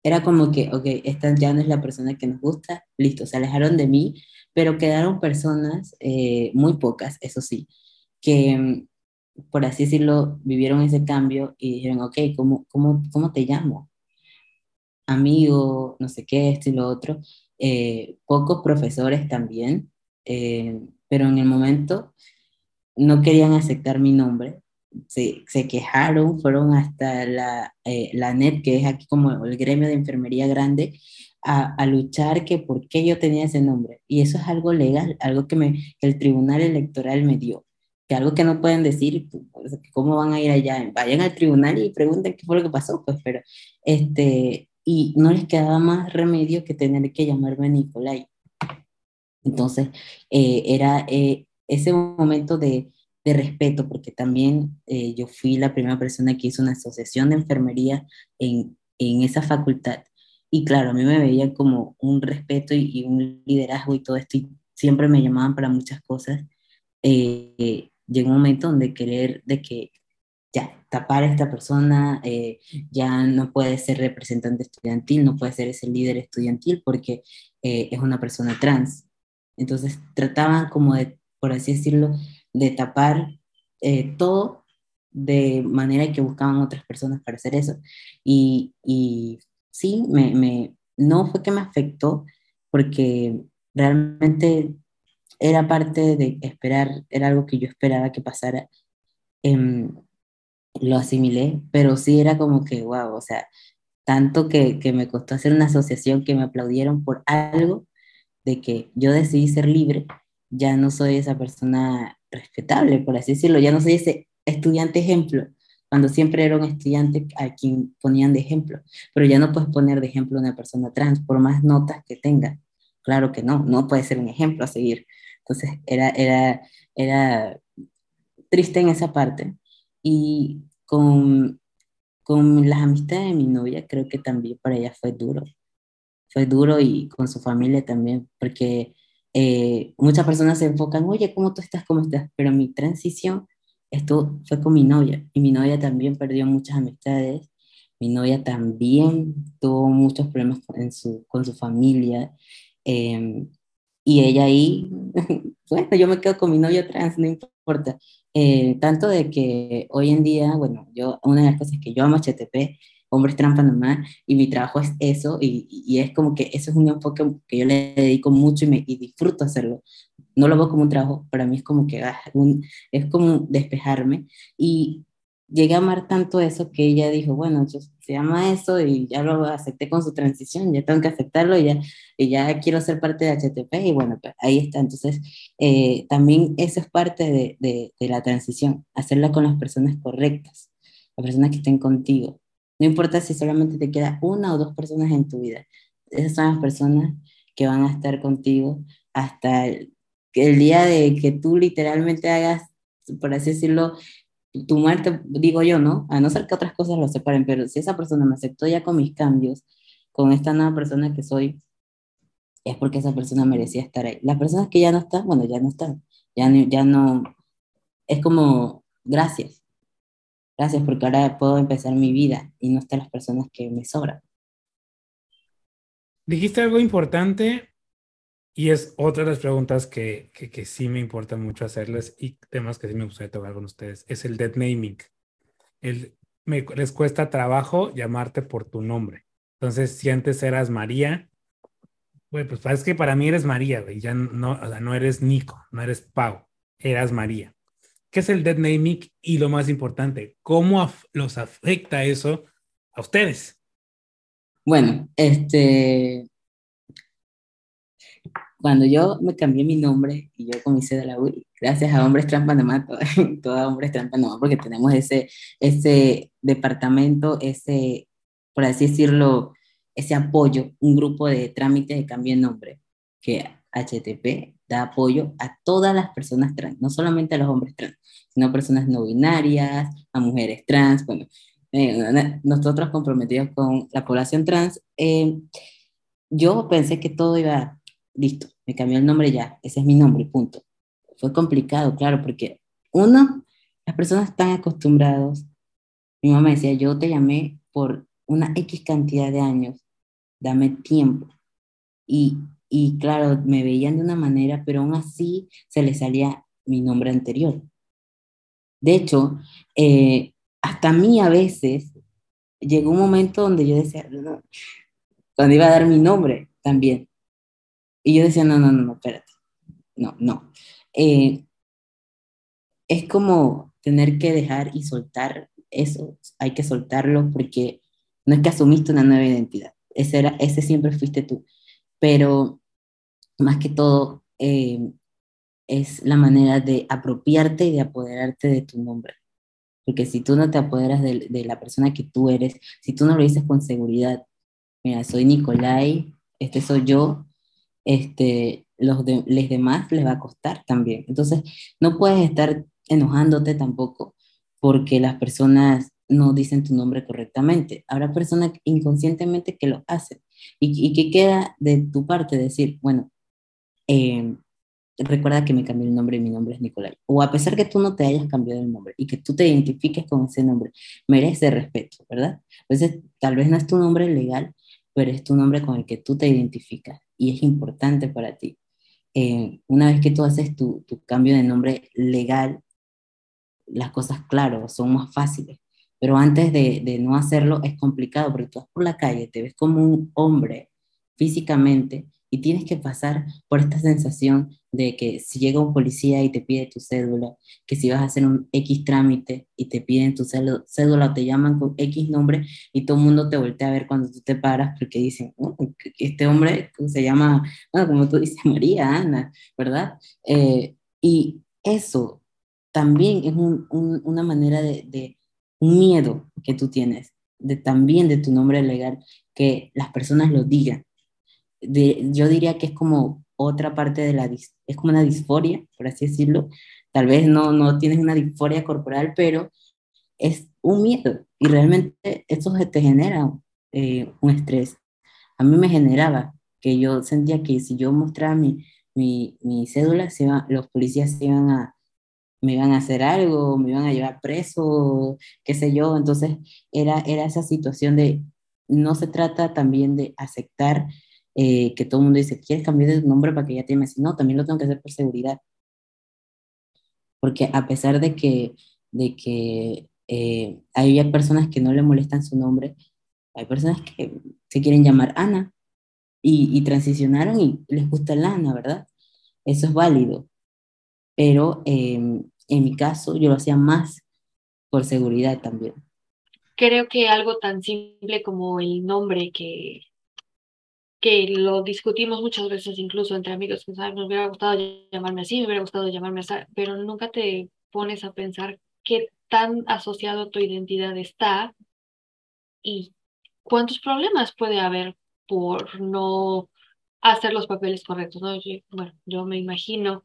era como que, ok, esta ya no es la persona que nos gusta, listo, se alejaron de mí, pero quedaron personas, eh, muy pocas, eso sí, que, por así decirlo, vivieron ese cambio y dijeron, ok, ¿cómo, cómo, cómo te llamo? amigo, no sé qué, esto y lo otro, eh, pocos profesores también, eh, pero en el momento no querían aceptar mi nombre se, se quejaron, fueron hasta la, eh, la NET, que es aquí como el gremio de enfermería grande, a, luchar que por qué yo tenía ese nombre. Y eso es algo legal, algo que, me, el tribunal electoral me dio, que algo que no pueden decir, ¿cómo van a ir allá? Vayan al tribunal y pregunten qué fue lo que pasó, pues, pero, este, y no les quedaba más remedio que tener que llamarme Nicolai. Entonces, eh, era eh, ese momento de, de, respeto, porque también eh, yo fui la primera persona que hizo una asociación de enfermería en, en esa facultad. Y claro, a mí me veía como un respeto y, y un liderazgo y todo esto, y siempre me llamaban para muchas cosas. llegó un momento donde querer, de que ya, tapar a esta persona, eh, ya no puede ser representante estudiantil, no puede ser ese líder estudiantil porque eh, es una persona trans. Entonces trataban como de, por así decirlo, de tapar eh, todo de manera que buscaban otras personas para hacer eso. Y, y sí, me, me, no fue que me afectó porque realmente era parte de esperar, era algo que yo esperaba que pasara. Eh, lo asimilé, pero sí era como que, wow, o sea, tanto que, que me costó hacer una asociación que me aplaudieron por algo de que yo decidí ser libre, ya no soy esa persona respetable, por así decirlo, ya no soy ese estudiante ejemplo, cuando siempre era un estudiante a quien ponían de ejemplo, pero ya no puedes poner de ejemplo a una persona trans, por más notas que tenga. Claro que no, no puede ser un ejemplo a seguir. Entonces era, era, era triste en esa parte. Y con, con las amistades de mi novia, creo que también para ella fue duro. Fue duro y con su familia también, porque eh, muchas personas se enfocan, oye, ¿cómo tú estás? ¿Cómo estás? Pero mi transición esto fue con mi novia y mi novia también perdió muchas amistades. Mi novia también tuvo muchos problemas con su, con su familia. Eh, y ella ahí, bueno, yo me quedo con mi novio trans, no importa. Eh, tanto de que hoy en día, bueno, yo, una de las cosas que yo amo HTP, Hombres Trans Panamá, y mi trabajo es eso, y, y, es como que eso es un enfoque que yo le dedico mucho y, me, y disfruto hacerlo. No lo veo como un trabajo, para mí es como que ah, un, es como despejarme. Y llegué a amar tanto eso que ella dijo, bueno, yo, se llama eso y ya lo acepté con su transición, ya tengo que aceptarlo y ya, y ya quiero ser parte de HTP y bueno, pues ahí está. Entonces, eh, también eso es parte de, de, la transición, hacerla con las personas correctas, las personas que estén contigo. No importa si solamente te queda una o dos personas en tu vida, esas son las personas que van a estar contigo hasta el, el día de que tú literalmente hagas, por así decirlo, tu muerte, digo yo, ¿no? A no ser que otras cosas lo separen, pero si esa persona me aceptó ya con mis cambios, con esta nueva persona que soy, es porque esa persona merecía estar ahí. Las personas que ya no están, bueno, ya no están, ya no, ya no, es como, gracias, gracias porque ahora puedo empezar mi vida y no están las personas que me sobran. Dijiste algo importante y es otra de las preguntas que, que, sí me importa mucho hacerles y temas que sí me gustaría tocar con ustedes. Es el dead naming. El, me, les cuesta trabajo llamarte por tu nombre. Entonces, si antes eras María, bueno, pues parece que para mí eres María, güey. Ya no, o sea, no eres Nico, no eres Pau, eras María. ¿Qué es el dead naming? Y lo más importante, ¿cómo los afecta eso a ustedes? Bueno, este, cuando yo me cambié mi nombre y yo comencé de la UI, gracias a Hombres Trans Panamá, toda Hombres Trans Panamá, porque tenemos ese, ese departamento, ese, por así decirlo, ese apoyo, un grupo de trámites de cambio de nombre, que HTP da apoyo a todas las personas trans, no solamente a los hombres trans, sino a personas no binarias, a mujeres trans, bueno, eh, nosotros comprometidos con la población trans, eh, yo pensé que todo iba listo, me cambió el nombre ya, ese es mi nombre, punto. Fue complicado, claro, porque uno, las personas están acostumbrados, mi mamá decía, yo te llamé por una X cantidad de años, dame tiempo. Y, claro, me veían de una manera, pero aún así se les salía mi nombre anterior. De hecho, eh, hasta a mí a veces llegó un momento donde yo decía, cuando iba a dar mi nombre también, y yo decía, no, no, no, no, espérate. No, no. Eh, es como, tener que dejar y soltar eso, hay que soltarlo porque no es que asumiste una nueva identidad, ese, era, ese siempre fuiste tú, pero más que todo eh, es la manera de apropiarte y de apoderarte de tu nombre. Porque si tú no te apoderas de, de, la persona que tú eres, si tú no lo dices con seguridad, mira, soy Nicolai, este soy yo, este, los, los demás les va a costar también. Entonces, no puedes estar enojándote tampoco porque las personas no dicen tu nombre correctamente. Habrá personas inconscientemente que lo hacen. ¿Y, y qué queda de tu parte? Decir, bueno, eh, recuerda que me cambié el nombre y mi nombre es Nicolai. O a pesar que tú no te hayas cambiado el nombre y que tú te identifiques con ese nombre, merece respeto, ¿verdad? Entonces, tal vez no es tu nombre legal, pero es tu nombre con el que tú te identificas y es importante para ti. Eh, una vez que tú haces tu, cambio de nombre legal, las cosas, claro, son más fáciles. Pero antes de, de, no hacerlo es complicado porque tú vas por la calle, te ves como un hombre físicamente y tienes que pasar por esta sensación de que si llega un policía y te pide tu cédula, que si vas a hacer un X trámite y te piden tu cédula te llaman con X nombre y todo el mundo te voltea a ver cuando tú te paras porque dicen, oh, este hombre se llama, bueno, como tú dices, María, Ana, ¿verdad? Eh, y eso también es un, un, una manera de, miedo que tú tienes, de también de tu nombre legal, que las personas lo digan yo diría que es como otra parte de la, es como una disforia, por así decirlo. Tal vez no, no tienes una disforia corporal, pero es un miedo y realmente eso te genera eh, un estrés. A mí me generaba que yo sentía que si yo mostraba mi, mi, mi cédula, se iba, los policías se iban a, me iban a hacer algo, me iban a llevar preso, qué sé yo. Entonces era, era esa situación de, no se trata también de aceptar eh, que todo el mundo dice, ¿quieres cambiar de nombre para que ya te llames? No, también lo tengo que hacer por seguridad. Porque a pesar de que, de que eh, hay personas que no le molestan su nombre, hay personas que se quieren llamar Ana y, y transicionaron y les gusta la Ana, ¿verdad? Eso es válido. Pero em, en mi caso yo lo hacía más por seguridad también. Creo que algo tan simple como el nombre que que lo discutimos muchas veces incluso entre amigos, que me hubiera gustado llamarme así, me hubiera gustado llamarme así, pero nunca te pones a pensar qué tan asociado tu identidad está y cuántos problemas puede haber por no hacer los papeles correctos, ¿no? bueno, yo me imagino,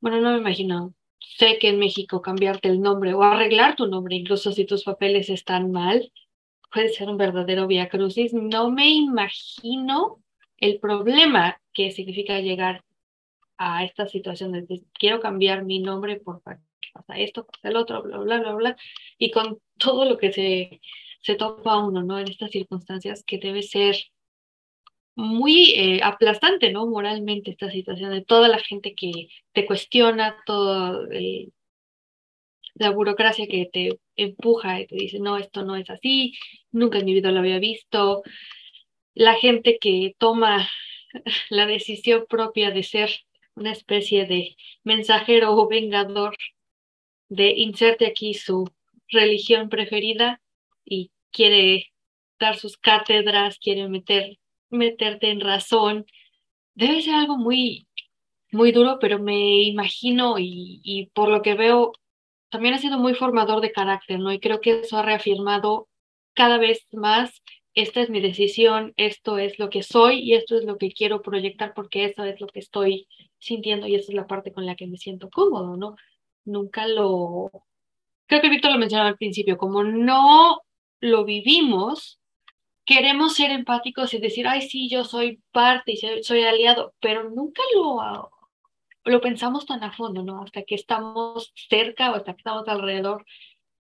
bueno, no me imagino, sé que en México cambiarte el nombre o arreglar tu nombre, incluso si tus papeles están mal, puede ser un verdadero via crucis. No me imagino el problema que significa llegar a esta situación quiero cambiar mi nombre por pasa esto, pasa el otro, bla, bla, bla, bla, y con todo lo que se, se topa uno, ¿no? En estas circunstancias que debe ser muy eh, aplastante, ¿no? Moralmente esta situación de toda la gente que te cuestiona, todo el la burocracia que te empuja y te dice, no, esto no es así, nunca en mi vida lo había visto, la gente que toma la decisión propia de ser una especie de mensajero o vengador, de inserte aquí su religión preferida y quiere dar sus cátedras, quiere meter, meterte en razón. Debe ser algo muy, muy duro, pero me imagino y, y por lo que veo también ha sido muy formador de carácter, ¿no? Y creo que eso ha reafirmado cada vez más, esta es mi decisión, esto es lo que soy y esto es lo que quiero proyectar porque eso es lo que estoy sintiendo y esa es la parte con la que me siento cómodo, ¿no? Nunca lo... Creo que Víctor lo mencionaba al principio, como no lo vivimos, queremos ser empáticos y decir, ay, sí, yo soy parte y soy aliado, pero nunca lo lo pensamos tan a fondo, ¿no? Hasta que estamos cerca o hasta que estamos alrededor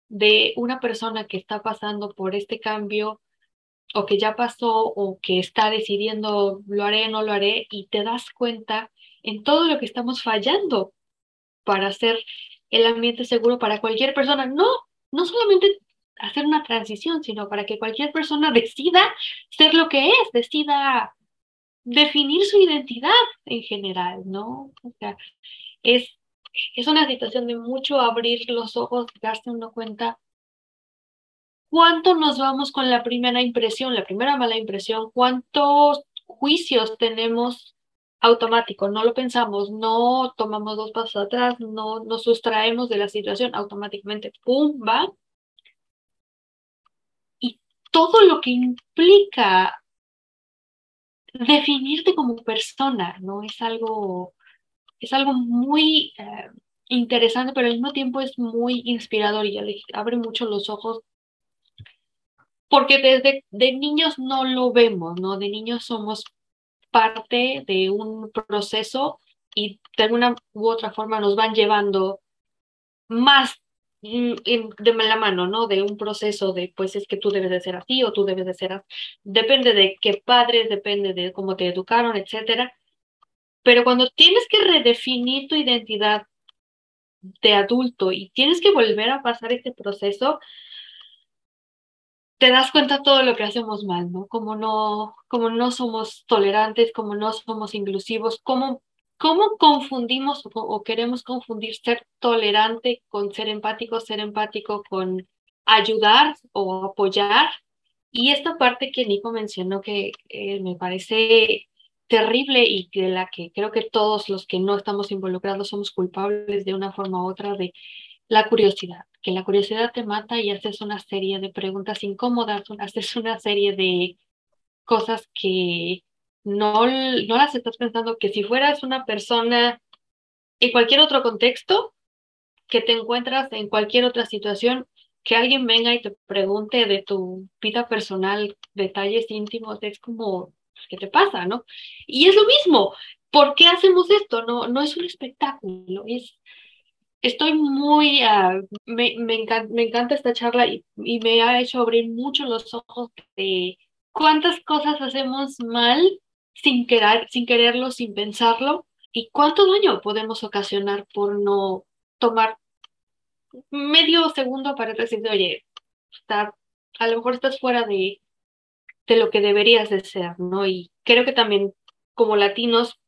de una persona que está pasando por este cambio o que ya pasó o que está decidiendo lo haré no lo haré y te das cuenta en todo lo que estamos fallando para hacer el ambiente seguro para cualquier persona. No, no solamente hacer una transición, sino para que cualquier persona decida ser lo que es, decida definir su identidad en general, ¿no? O sea, es, es una situación de mucho abrir los ojos, darse uno cuenta cuánto nos vamos con la primera impresión, la primera mala impresión, cuántos juicios tenemos automáticos, no lo pensamos, no tomamos dos pasos atrás, no nos sustraemos de la situación, automáticamente, ¡pum!, va. Y todo lo que implica definirte como persona, ¿no? Es algo, es algo muy eh, interesante, pero al mismo tiempo es muy inspirador y abre mucho los ojos. Porque desde de niños no lo vemos, ¿no? De niños somos parte de un proceso y de alguna u otra forma nos van llevando más de la mano, ¿no? De un proceso de, pues es que tú debes de ser así o tú debes de ser así. Depende de qué padres, depende de cómo te educaron, etcétera. Pero cuando tienes que redefinir tu identidad de adulto y tienes que volver a pasar este proceso, te das cuenta todo lo que hacemos mal, ¿no? Como no, como no somos tolerantes, como no somos inclusivos, cómo, cómo confundimos o, queremos confundir ser tolerante con ser empático, ser empático con ayudar o apoyar. Y esta parte que Nico mencionó que me parece terrible y de la que creo que todos los que no estamos involucrados somos culpables de una forma u otra de la curiosidad, que la curiosidad te mata y haces una serie de preguntas incómodas, haces una serie de cosas que no, no las estás pensando, que si fueras una persona en cualquier otro contexto, que te encuentras en cualquier otra situación, que alguien venga y te pregunte de tu vida personal, detalles íntimos, es como, ¿qué te pasa, no? Y es lo mismo, ¿por qué hacemos esto? No, no es un espectáculo, es Estoy muy, uh, me, me, encanta, me, encanta, esta charla y, y, me ha hecho abrir mucho los ojos de cuántas cosas hacemos mal sin, querer, sin quererlo, sin pensarlo y cuánto daño podemos ocasionar por no tomar medio segundo para decir, oye, está, a lo mejor estás fuera de, de lo que deberías de ser, ¿no? Y creo que también como latinos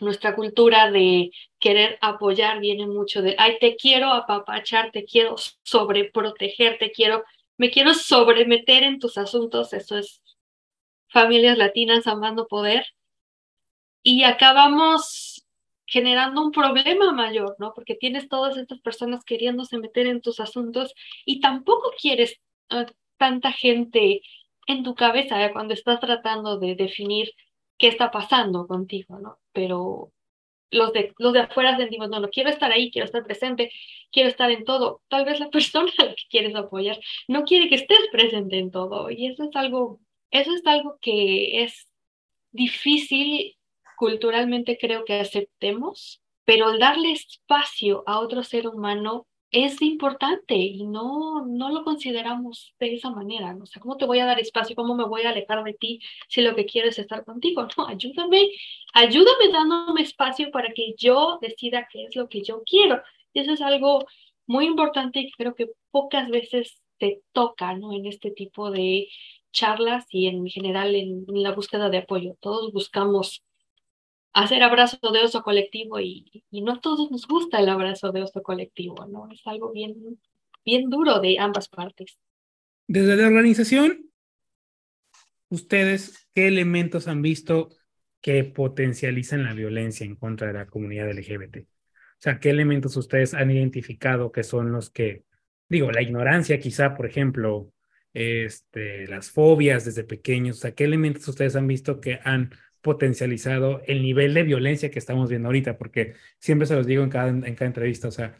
nuestra cultura de querer apoyar viene mucho de, ay, te quiero apapachar, te quiero sobreproteger, te quiero, me quiero sobremeter en tus asuntos, eso es familias latinas amando poder. Y acabamos generando un problema mayor, ¿no? Porque tienes todas estas personas queriéndose meter en tus asuntos y tampoco quieres uh, tanta gente en tu cabeza cuando estás tratando de definir qué está pasando contigo, ¿no? Pero los de, los de afuera sentimos, no, no, quiero estar ahí, quiero estar presente, quiero estar en todo. Tal vez la persona que quieres apoyar no quiere que estés presente en todo. Y eso es algo, eso es algo que es difícil culturalmente creo que aceptemos, pero darle espacio a otro ser humano es importante y no, no lo consideramos de esa manera. ¿no? O sea, ¿cómo te voy a dar espacio? ¿Cómo me voy a alejar de ti si lo que quiero es estar contigo? No, ayúdame, ayúdame dándome espacio para que yo decida qué es lo que yo quiero. Y eso es algo muy importante y creo que pocas veces te toca, ¿no? En este tipo de charlas y en general en la búsqueda de apoyo. Todos buscamos hacer abrazo de oso colectivo y, no todos nos gusta el abrazo de oso colectivo, ¿no? Es algo bien, bien duro de ambas partes. Desde la organización, ¿ustedes qué elementos han visto que potencializan la violencia en contra de la comunidad LGBT? O sea, ¿qué elementos ustedes han identificado que son los que, digo, la ignorancia quizá, por ejemplo, este, las fobias desde pequeños, o sea, ¿qué elementos ustedes han visto que han potencializado el nivel de violencia que estamos viendo ahorita, porque siempre se los digo en cada, en cada entrevista, o sea,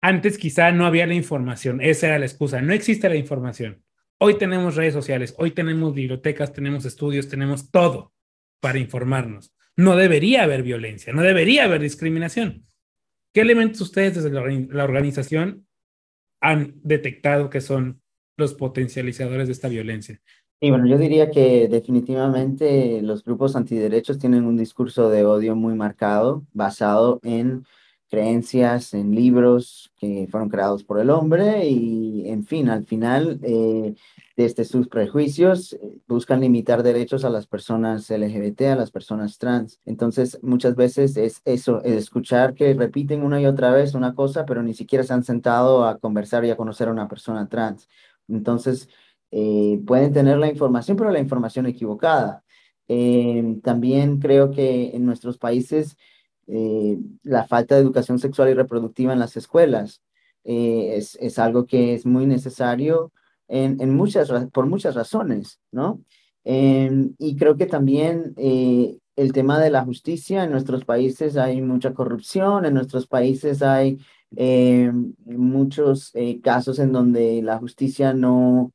antes quizá no había la información, esa era la excusa, no existe la información. Hoy tenemos redes sociales, hoy tenemos bibliotecas, tenemos estudios, tenemos todo para informarnos. No debería haber violencia, no debería haber discriminación. ¿Qué elementos ustedes desde la organización han detectado que son los potencializadores de esta violencia? Y bueno, yo diría que definitivamente los grupos antiderechos tienen un discurso de odio muy marcado, basado en creencias, en libros que fueron creados por el hombre y, en fin, al final, eh, desde sus prejuicios, eh, buscan limitar derechos a las personas LGBT, a las personas trans. Entonces, muchas veces es eso, es escuchar que repiten una y otra vez una cosa, pero ni siquiera se han sentado a conversar y a conocer a una persona trans. Entonces, eh, pueden tener la información, pero la información equivocada. también creo que en nuestros países eh, la falta de educación sexual y reproductiva en las escuelas. Eh, es, es, algo que es muy necesario en, en muchas, por muchas razones, ¿no? Em, y creo que también eh, el tema de la justicia, en nuestros países hay mucha corrupción, en nuestros países hay em, muchos casos en donde la justicia no,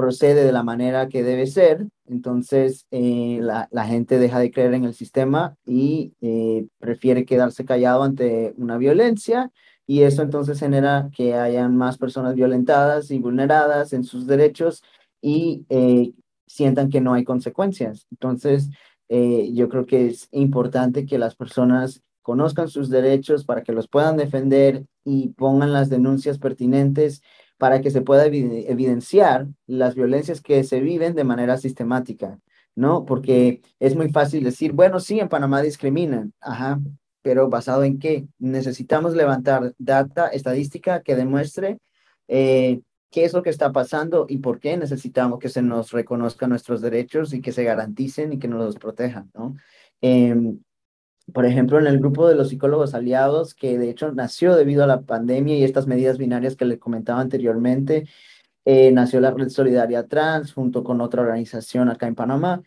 procede de la manera que debe ser, entonces eh, la, la, gente deja de creer en el sistema y eh, prefiere quedarse callado ante una violencia y eso entonces genera que hayan más personas violentadas y vulneradas en sus derechos y eh, sientan que no hay consecuencias. Entonces, yo creo que es importante que las personas conozcan sus derechos para que los puedan defender y pongan las denuncias pertinentes para que se pueda evidenciar las violencias que se viven de manera sistemática, ¿no? Porque es muy fácil decir, bueno, sí, en Panamá discriminan, ajá, pero basado en qué? Necesitamos levantar data estadística que demuestre eh, qué es lo que está pasando y por qué necesitamos que se nos reconozcan nuestros derechos y que se garanticen y que nos los protejan, ¿no? Em, por ejemplo, en el grupo de los psicólogos aliados, que de hecho nació debido a la pandemia y estas medidas binarias que les comentaba anteriormente, eh, nació la Red Solidaria Trans junto con otra organización acá en Panamá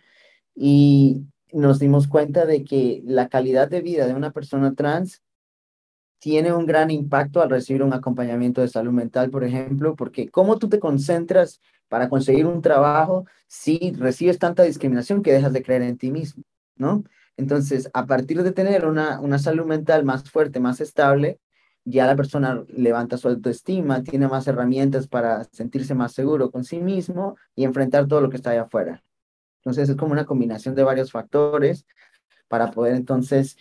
y nos dimos cuenta de que la calidad de vida de una persona trans tiene un gran impacto al recibir un acompañamiento de salud mental, por ejemplo, porque cómo tú te concentras para conseguir un trabajo si recibes tanta discriminación que dejas de creer en ti mismo, ¿no? Entonces, a partir de tener una, una salud mental más fuerte, más estable, ya la persona levanta su autoestima, tiene más herramientas para sentirse más seguro con sí mismo y enfrentar todo lo que está allá afuera. Entonces, es como una combinación de varios factores para poder entonces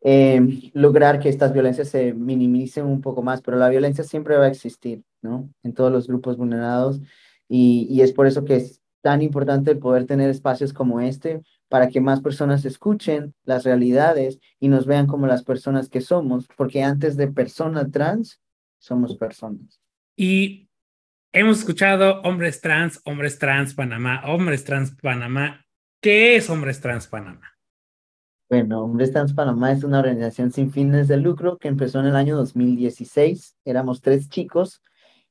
em, lograr que estas violencias se minimicen un poco más, pero la violencia siempre va a existir, ¿no? En todos los grupos vulnerados y, y es por eso que es tan importante poder tener espacios como este para que más personas escuchen las realidades y nos vean como las personas que somos, porque antes de persona trans, somos personas. Y hemos escuchado hombres trans, hombres trans Panamá, hombres trans Panamá. ¿Qué es Hombres Trans Panamá? Bueno, Hombres Trans Panamá es una organización sin fines de lucro que empezó en el año 2016. Éramos tres chicos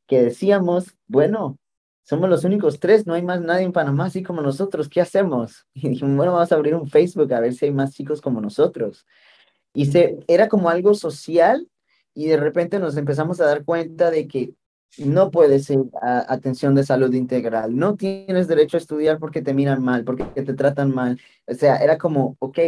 que decíamos, bueno, somos los únicos tres, no hay más nadie en Panamá así como nosotros, ¿qué hacemos? Y dijimos, bueno, vamos a abrir un Facebook a ver si hay más chicos como nosotros. Y se, era como algo social y de repente nos empezamos a dar cuenta de que no puedes ser atención de salud integral, no tienes derecho a estudiar porque te miran mal, porque te tratan mal. O sea, era como, ok,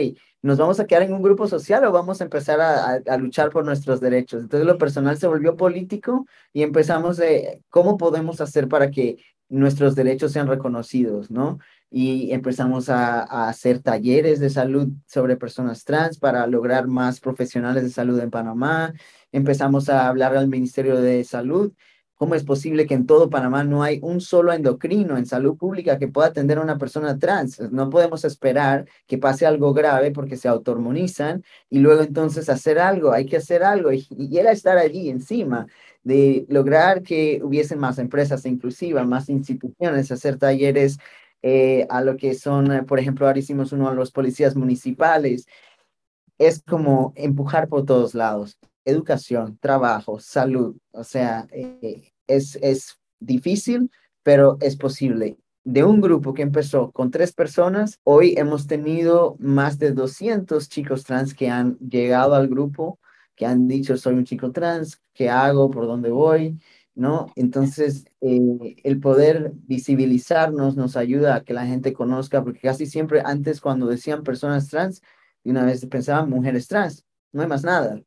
¿nos vamos a quedar en un grupo social o vamos a empezar a, a, luchar por nuestros derechos? Entonces lo personal se volvió político y empezamos de cómo podemos hacer para que nuestros derechos sean reconocidos, ¿no? Y empezamos a, a hacer talleres de salud sobre personas trans para lograr más profesionales de salud en Panamá. Empezamos a hablar al Ministerio de Salud ¿Cómo es posible que en todo Panamá no hay un solo endocrino en salud pública que pueda atender a una persona trans? No podemos esperar que pase algo grave porque se autohormonizan y luego entonces hacer algo, hay que hacer algo y, era estar allí encima de lograr que hubiesen más empresas inclusivas, más instituciones, hacer talleres eh, a lo que son, por ejemplo, ahora hicimos uno a los policías municipales. Es como empujar por todos lados educación, trabajo, salud. O sea, eh, es, es difícil, pero es posible. De un grupo que empezó con tres personas, hoy hemos tenido más de 200 chicos trans que han llegado al grupo, que han dicho, soy un chico trans, ¿qué hago? ¿Por dónde voy? ¿No? Entonces, eh, el poder visibilizarnos nos ayuda a que la gente conozca, porque casi siempre antes cuando decían personas trans, y una vez pensaban mujeres trans, no hay más nada.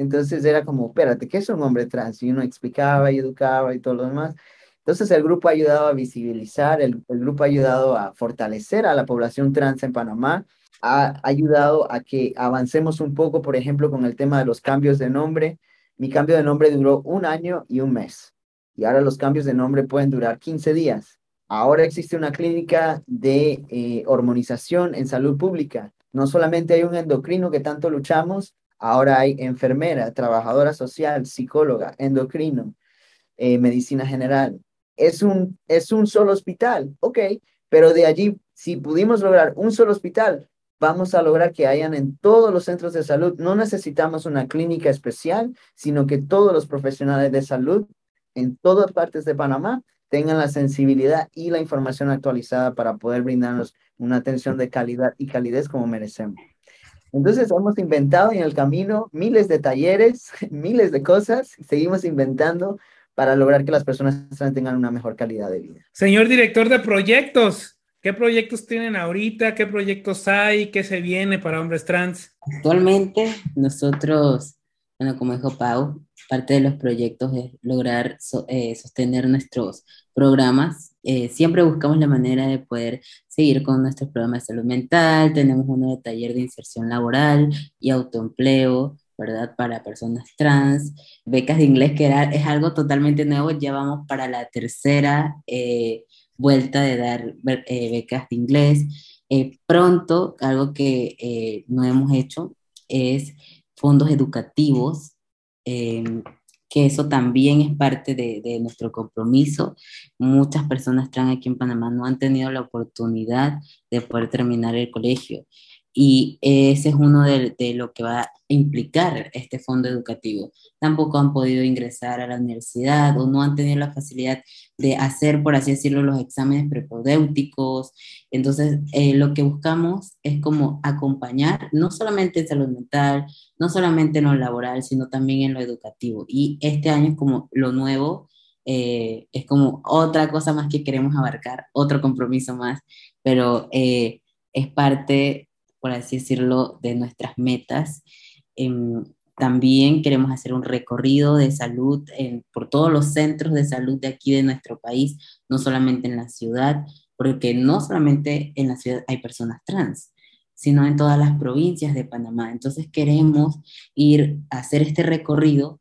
Entonces era como, espérate, ¿qué es un hombre trans? Y uno explicaba y educaba y todo lo demás. Entonces el grupo ha ayudado a visibilizar, el, grupo ha ayudado a fortalecer a la población trans en Panamá ha ayudado a que avancemos un poco, por ejemplo, con el tema de los cambios de nombre. Mi cambio de nombre duró un año y un mes. Y ahora los cambios de nombre pueden durar 15 días. Ahora existe una clínica de eh, hormonización en salud pública. No solamente hay un endocrino que tanto luchamos, ahora hay enfermera, trabajadora social, psicóloga, endocrino, eh, medicina general. Es un, es un solo hospital, ok, pero de allí, si pudimos lograr un solo hospital, vamos a lograr que hayan en todos los centros de salud. No necesitamos una clínica especial, sino que todos los profesionales de salud en todas partes de Panamá tengan la sensibilidad y la información actualizada para poder brindarnos una atención de calidad y calidez como merecemos. Entonces hemos inventado en el camino miles de talleres, miles de cosas, seguimos inventando para lograr que las personas tengan una mejor calidad de vida. Señor director de proyectos, ¿qué proyectos tienen ahorita? ¿Qué proyectos hay? ¿Qué se viene para hombres trans? Actualmente nosotros, bueno, como dijo Pau, parte de los proyectos es lograr eh, sostener nuestros programas. Eh, siempre buscamos la manera de poder seguir con nuestros programas de salud mental. Tenemos uno de taller de inserción laboral y autoempleo. ¿verdad? Para personas trans, becas de inglés, que es algo totalmente nuevo, ya vamos para la tercera eh, vuelta de dar becas de inglés. pronto, algo que no hemos hecho es fondos educativos Em, que eso también es parte de, de, nuestro compromiso. Muchas personas trans aquí en Panamá no han tenido la oportunidad de poder terminar el colegio y ese es uno de, de, lo que va a implicar este fondo educativo. Tampoco han podido ingresar a la universidad o no han tenido la facilidad de hacer, por así decirlo, los exámenes prepodéuticos. Entonces, eh, lo que buscamos es como acompañar, no solamente en salud mental, no solamente en lo laboral, sino también en lo educativo. Y este año es como lo nuevo, eh, es como otra cosa más que queremos abarcar, otro compromiso más, pero eh, es parte por así decirlo, de nuestras metas. Em, también queremos hacer un recorrido de salud por todos los centros de salud de aquí de nuestro país, no solamente en la ciudad, porque no solamente en la ciudad hay personas trans, sino en todas las provincias de Panamá. Entonces queremos ir a hacer este recorrido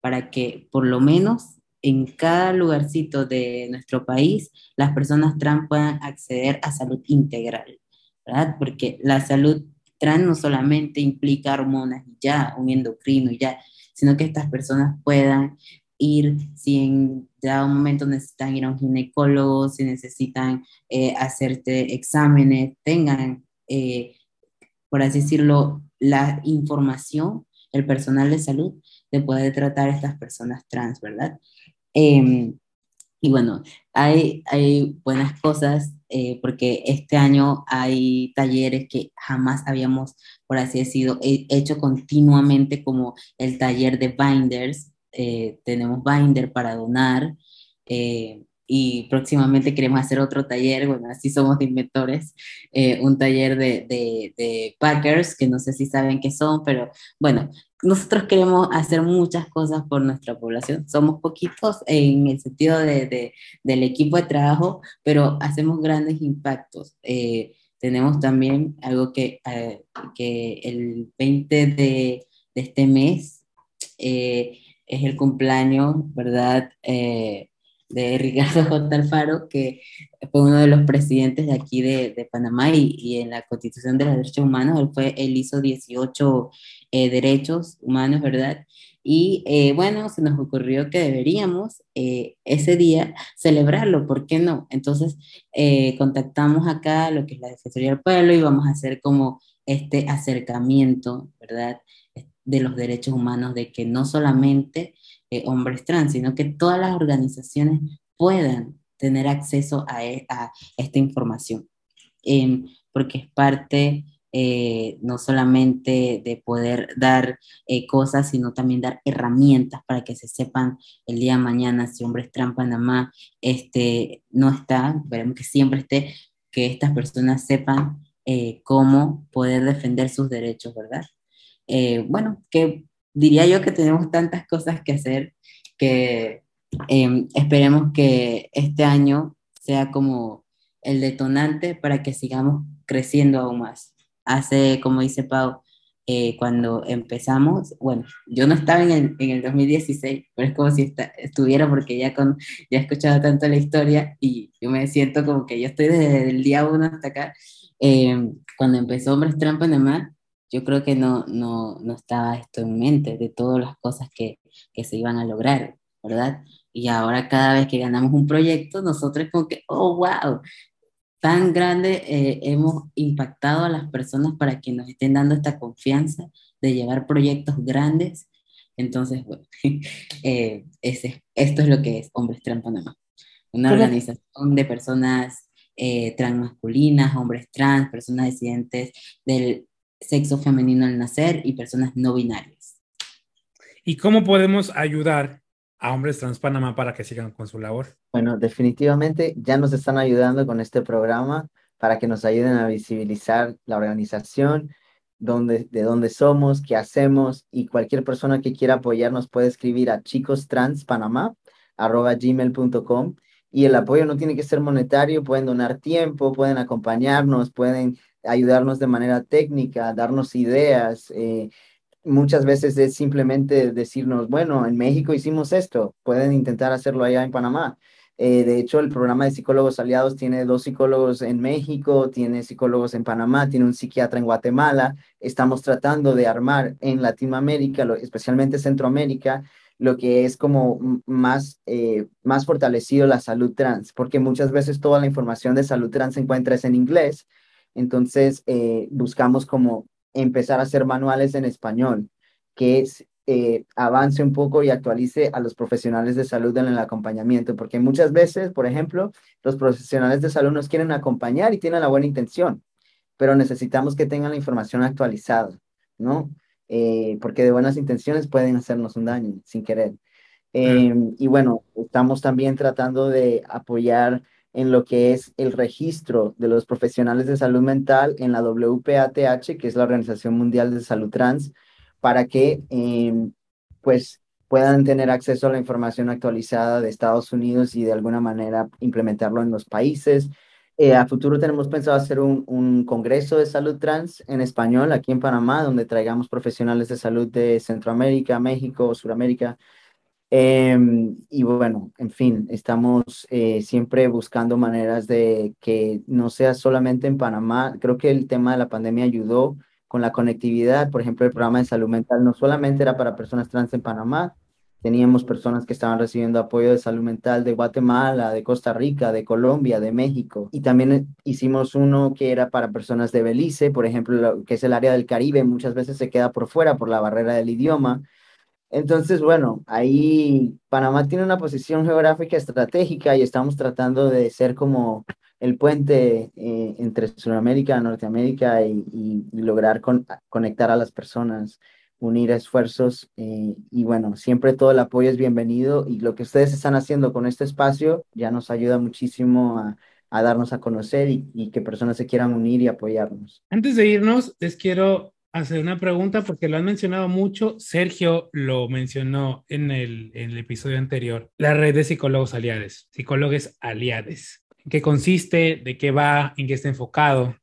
para que por lo menos en cada lugarcito de nuestro país las personas trans puedan acceder a salud integral. Porque la salud trans no solamente implica hormonas y ya, un endocrino y ya, sino que estas personas puedan ir, si en dado momento necesitan ir a un ginecólogo, si necesitan eh, hacerte exámenes, tengan, eh, por así decirlo, la información, el personal de salud, de poder tratar a estas personas trans, ¿verdad? Em, y bueno, hay, hay buenas cosas eh, porque este año hay talleres que jamás habíamos, por así decirlo, hecho continuamente, como el taller de binders. Eh, tenemos binder para donar eh, y próximamente queremos hacer otro taller, bueno, así somos de inventores, un taller de, de, de packers, que no sé si saben qué son, pero bueno, nosotros queremos hacer muchas cosas por nuestra población. Somos poquitos en el sentido de, del equipo de trabajo, pero hacemos grandes impactos. Eh, tenemos también algo que, eh, que el 20 de, de este mes eh, es el cumpleaños, ¿verdad? De Ricardo J. Alfaro, que fue uno de los presidentes de aquí de, de Panamá y, y, en la Constitución de los Derechos Humanos, él, fue, él hizo 18 eh, derechos humanos, ¿verdad? Y eh, bueno, se nos ocurrió que deberíamos eh, ese día celebrarlo, ¿por qué no? Entonces contactamos acá lo que es la Defensoría del Pueblo y vamos a hacer como este acercamiento, ¿verdad? De los derechos humanos, de que no solamente eh, hombres trans, sino que todas las organizaciones puedan tener acceso a, e, esta información, em, porque es parte eh, no solamente de poder dar eh, cosas, sino también dar herramientas para que se sepan el día de mañana si Hombres Trans Panamá este, no está, veremos que siempre esté, que estas personas sepan cómo poder defender sus derechos, ¿verdad? bueno, que diría yo que tenemos tantas cosas que hacer que em, esperemos que este año sea como el detonante para que sigamos creciendo aún más. hace, como dice Pau, eh, cuando empezamos, bueno, yo no estaba en el, en el 2016, pero es como si estuviera porque ya, con, ya he escuchado tanto la historia y yo me siento como que yo estoy desde el día uno hasta acá. Eh, cuando empezó Hombres Trampa en el Mar, yo creo que no, no, no estaba esto en mente de todas las cosas que, que se iban a lograr, ¿verdad? Y ahora cada vez que ganamos un proyecto, nosotros como que, oh, wow, tan grande eh, hemos impactado a las personas para que nos estén dando esta confianza de llevar proyectos grandes. Entonces, bueno, eh, ese, esto es lo que es Hombres Trans Panamá. Una organización de personas eh, transmasculinas, hombres trans, personas disidentes del sexo femenino al nacer y personas no binarias. ¿Y cómo podemos ayudar a Hombres Trans Panamá para que sigan con su labor? Bueno, definitivamente ya nos están ayudando con este programa para que nos ayuden a visibilizar la organización, dónde, de dónde somos, qué hacemos y cualquier persona que quiera apoyarnos puede escribir a chicostranspanamá.gmail.com y el apoyo no tiene que ser monetario, pueden donar tiempo, pueden acompañarnos, pueden ayudarnos de manera técnica, darnos ideas, eh, muchas veces es simplemente decirnos, bueno, en México hicimos esto, pueden intentar hacerlo allá en Panamá. Eh, de hecho, el programa de psicólogos aliados tiene dos psicólogos en México, tiene psicólogos en Panamá, tiene un psiquiatra en Guatemala. Estamos tratando de armar en Latinoamérica, especialmente Centroamérica, lo que es como más, eh, más fortalecido la salud trans, porque muchas veces toda la información de salud trans se encuentra en inglés. Entonces, eh, buscamos como empezar a hacer manuales en español, que es, eh, avance un poco y actualice a los profesionales de salud en el acompañamiento, porque muchas veces, por ejemplo, los profesionales de salud nos quieren acompañar y tienen la buena intención, pero necesitamos que tengan la información actualizada, ¿no? Eh, porque de buenas intenciones pueden hacernos un daño sin querer. Em, y bueno, estamos también tratando de apoyar en lo que es el registro de los profesionales de salud mental en la WPATH, que es la Organización Mundial de Salud Trans, para que em, pues puedan tener acceso a la información actualizada de Estados Unidos y de alguna manera implementarlo en los países. Eh, a futuro tenemos pensado hacer un, un, congreso de salud trans en español aquí en Panamá, donde traigamos profesionales de salud de Centroamérica, México, Suramérica, Em, y bueno, en fin, estamos eh, siempre buscando maneras de que no sea solamente en Panamá. Creo que el tema de la pandemia ayudó con la conectividad. Por ejemplo, el programa de salud mental no solamente era para personas trans en Panamá, teníamos personas que estaban recibiendo apoyo de salud mental de Guatemala, de Costa Rica, de Colombia, de México. Y también hicimos uno que era para personas de Belice, por ejemplo, que es el área del Caribe, muchas veces se queda por fuera por la barrera del idioma. Entonces, bueno, ahí Panamá tiene una posición geográfica estratégica y estamos tratando de ser como el puente eh, entre Sudamérica, Norteamérica y, lograr conectar a las personas, unir esfuerzos eh, y bueno, siempre todo el apoyo es bienvenido y lo que ustedes están haciendo con este espacio ya nos ayuda muchísimo a, a darnos a conocer y, y que personas se quieran unir y apoyarnos. Antes de irnos, les quiero hacer una pregunta porque lo han mencionado mucho. Sergio lo mencionó en el, episodio anterior. La red de psicólogos aliados, psicólogos aliados. ¿En qué consiste? ¿De qué va? ¿En qué está enfocado?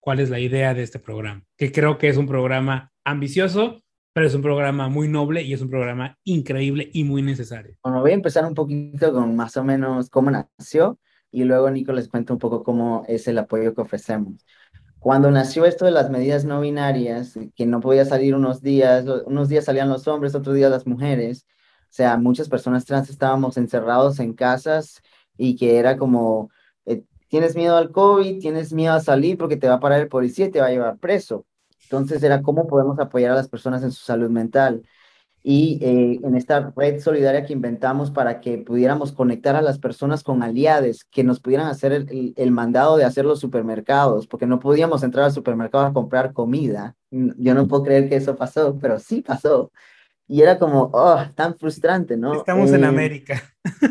¿Cuál es la idea de este programa? Que creo que es un programa ambicioso, pero es un programa muy noble y es un programa increíble y muy necesario. Bueno, voy a empezar un poquito con más o menos cómo nació y luego Nico les cuento un poco cómo es el apoyo que ofrecemos. Cuando nació esto de las medidas no binarias, que no podía salir unos días, unos días salían los hombres, otros días las mujeres, o sea, muchas personas trans estábamos encerrados en casas y que era como, eh, tienes miedo al COVID, tienes miedo a salir porque te va a parar el policía y te va a llevar preso. Entonces era cómo podemos apoyar a las personas en su salud mental y eh, en esta red solidaria que inventamos para que pudiéramos conectar a las personas con aliados, que nos pudieran hacer el, el, mandado de hacer los supermercados, porque no podíamos entrar al supermercado a comprar comida. Yo no puedo creer que eso pasó, pero sí pasó. Y era como, oh, tan frustrante, ¿no? Estamos en eh, América.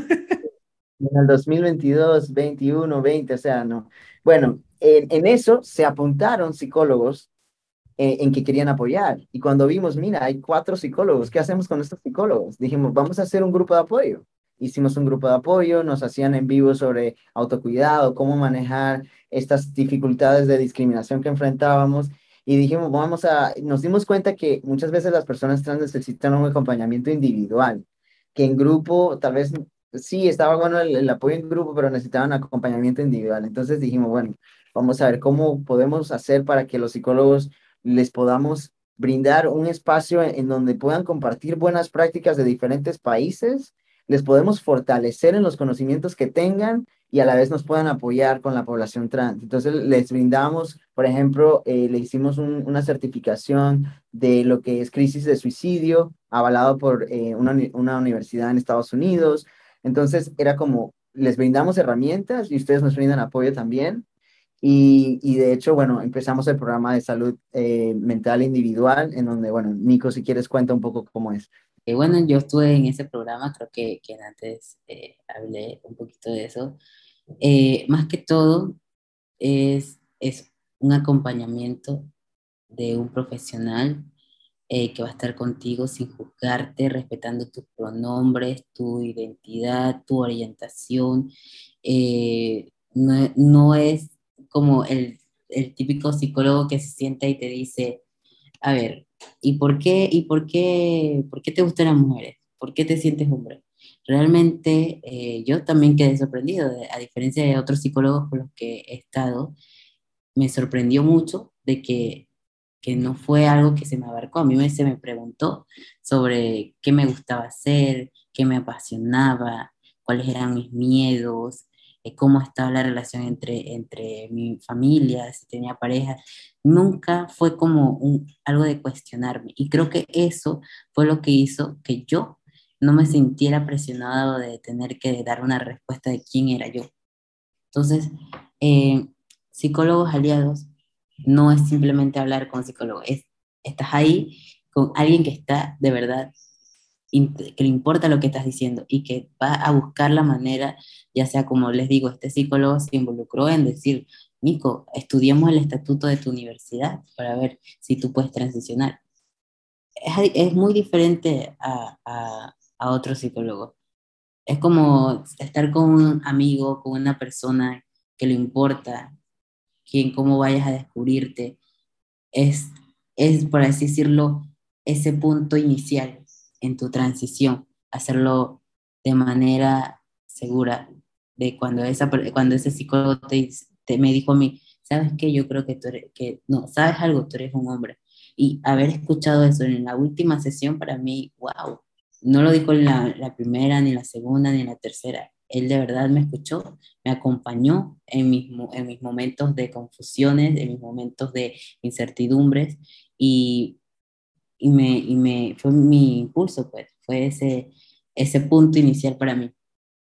en el 2022, 21, 20, o sea, no. Bueno, en, en eso se apuntaron psicólogos eh, en que querían apoyar. Y cuando vimos, mira, hay cuatro psicólogos, ¿qué hacemos con estos psicólogos? Dijimos, vamos a hacer un grupo de apoyo. Hicimos un grupo de apoyo, nos hacían en vivo sobre autocuidado, cómo manejar estas dificultades de discriminación que enfrentábamos. y dijimos, vamos a, nos dimos cuenta que muchas veces las personas trans necesitan un acompañamiento individual, que en grupo tal vez sí estaba bueno el, el apoyo en grupo, pero necesitaban acompañamiento individual. Entonces dijimos, bueno, vamos a ver cómo podemos hacer para que los psicólogos les podamos brindar un espacio en donde puedan compartir buenas prácticas de diferentes países, les podemos fortalecer en los conocimientos que tengan y a la vez nos puedan apoyar con la población trans. Entonces les brindamos, por ejemplo, eh, le hicimos una certificación de lo que es crisis de suicidio, avalado por eh, una, una universidad en Estados Unidos. Entonces era como, les brindamos herramientas y ustedes nos brindan apoyo también. Y, y, de hecho, bueno, empezamos el programa de salud eh, mental individual, en donde, bueno, Nico, si quieres, cuenta un poco cómo es. Eh, bueno, yo estuve en ese programa, creo que, que antes eh, hablé un poquito de eso. Eh, más que todo, es, es un acompañamiento de un profesional que va a estar contigo sin juzgarte, respetando tus pronombres, tu identidad, tu orientación. No, no es como el, el típico psicólogo que se sienta y te dice, a ver, ¿y por qué, y por qué, por qué te gustan las mujeres? ¿Por qué te sientes hombre? Realmente eh, yo también quedé sorprendido, a diferencia de otros psicólogos con los que he estado, me sorprendió mucho de que, que no fue algo que se me abarcó. A mí me, se me preguntó sobre qué me gustaba hacer, qué me apasionaba, cuáles eran mis miedos, eh, cómo estaba la relación entre, entre mi familia, si tenía pareja. Nunca fue como algo de cuestionarme. Y creo que eso fue lo que hizo que yo no me sintiera presionado de tener que dar una respuesta de quién era yo. Entonces, eh, psicólogos aliados no es simplemente hablar con psicólogos, es, estás ahí con alguien que está de verdad que le importa lo que estás diciendo y que va a buscar la manera, ya sea como les digo, este psicólogo se involucró en decir, Nico, estudiemos el estatuto de tu universidad para ver si tú puedes transicionar. Es, es muy diferente a, a, a otro psicólogo. Es como estar con un amigo, con una persona que le importa, quien cómo vayas a descubrirte. Es, es, por así decirlo, ese punto inicial en tu transición, hacerlo de manera segura, de cuando, esa, cuando ese psicólogo te, te me dijo a mí, ¿sabes qué? Yo creo que tú eres, que no, ¿sabes algo? Tú eres un hombre. Y haber escuchado eso en la última sesión para mí, wow, no lo dijo la, la primera, ni la segunda, ni la tercera. Él de verdad me escuchó, me acompañó en mis, en mis momentos de confusiones, en mis momentos de incertidumbres y y me, y me fue mi impulso, pues, fue ese, ese punto inicial para mí.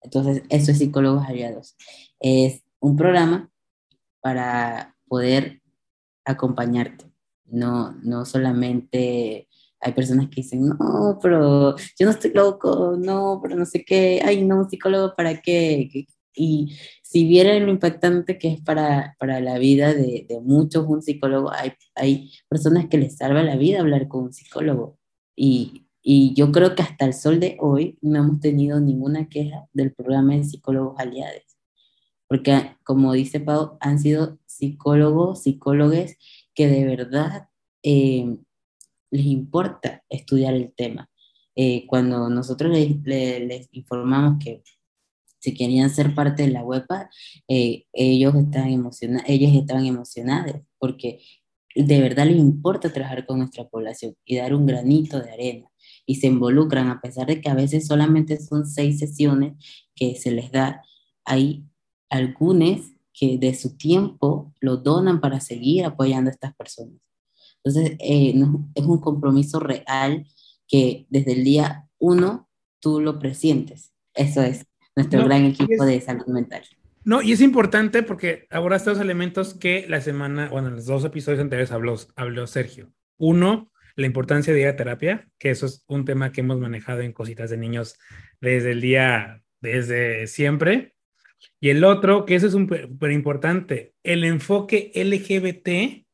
Entonces, eso es Psicólogos Aliados. Es un programa para poder acompañarte, no, no solamente hay personas que dicen, no, pero yo no estoy loco, no, pero no sé qué, ay, no, un psicólogo para qué, y si vieran lo impactante que es para, para la vida de, de, muchos un psicólogo, hay, hay personas que les salva la vida hablar con un psicólogo. Y, y yo creo que hasta el sol de hoy no hemos tenido ninguna queja del programa de psicólogos aliados. Porque, como dice Pau, han sido psicólogos, psicólogos que de verdad eh, les importa estudiar el tema. Eh, cuando nosotros les, les, les informamos que si querían ser parte de la huepa, eh, ellos estaban emocionados, ellos estaban emocionados porque de verdad les importa trabajar con nuestra población y dar un granito de arena y se involucran a pesar de que a veces solamente son seis sesiones que se les da, hay algunos que de su tiempo lo donan para seguir apoyando a estas personas. Entonces, eh, es un compromiso real que desde el día uno tú lo presientes. Eso es nuestro gran equipo de salud mental. No, y es importante porque ahora estos elementos que la semana, bueno, en los dos episodios anteriores habló, habló Sergio. Uno, la importancia de ir a terapia, que eso es un tema que hemos manejado en cositas de niños desde el día, desde siempre. Y el otro, que eso es súper importante, el enfoque LGBT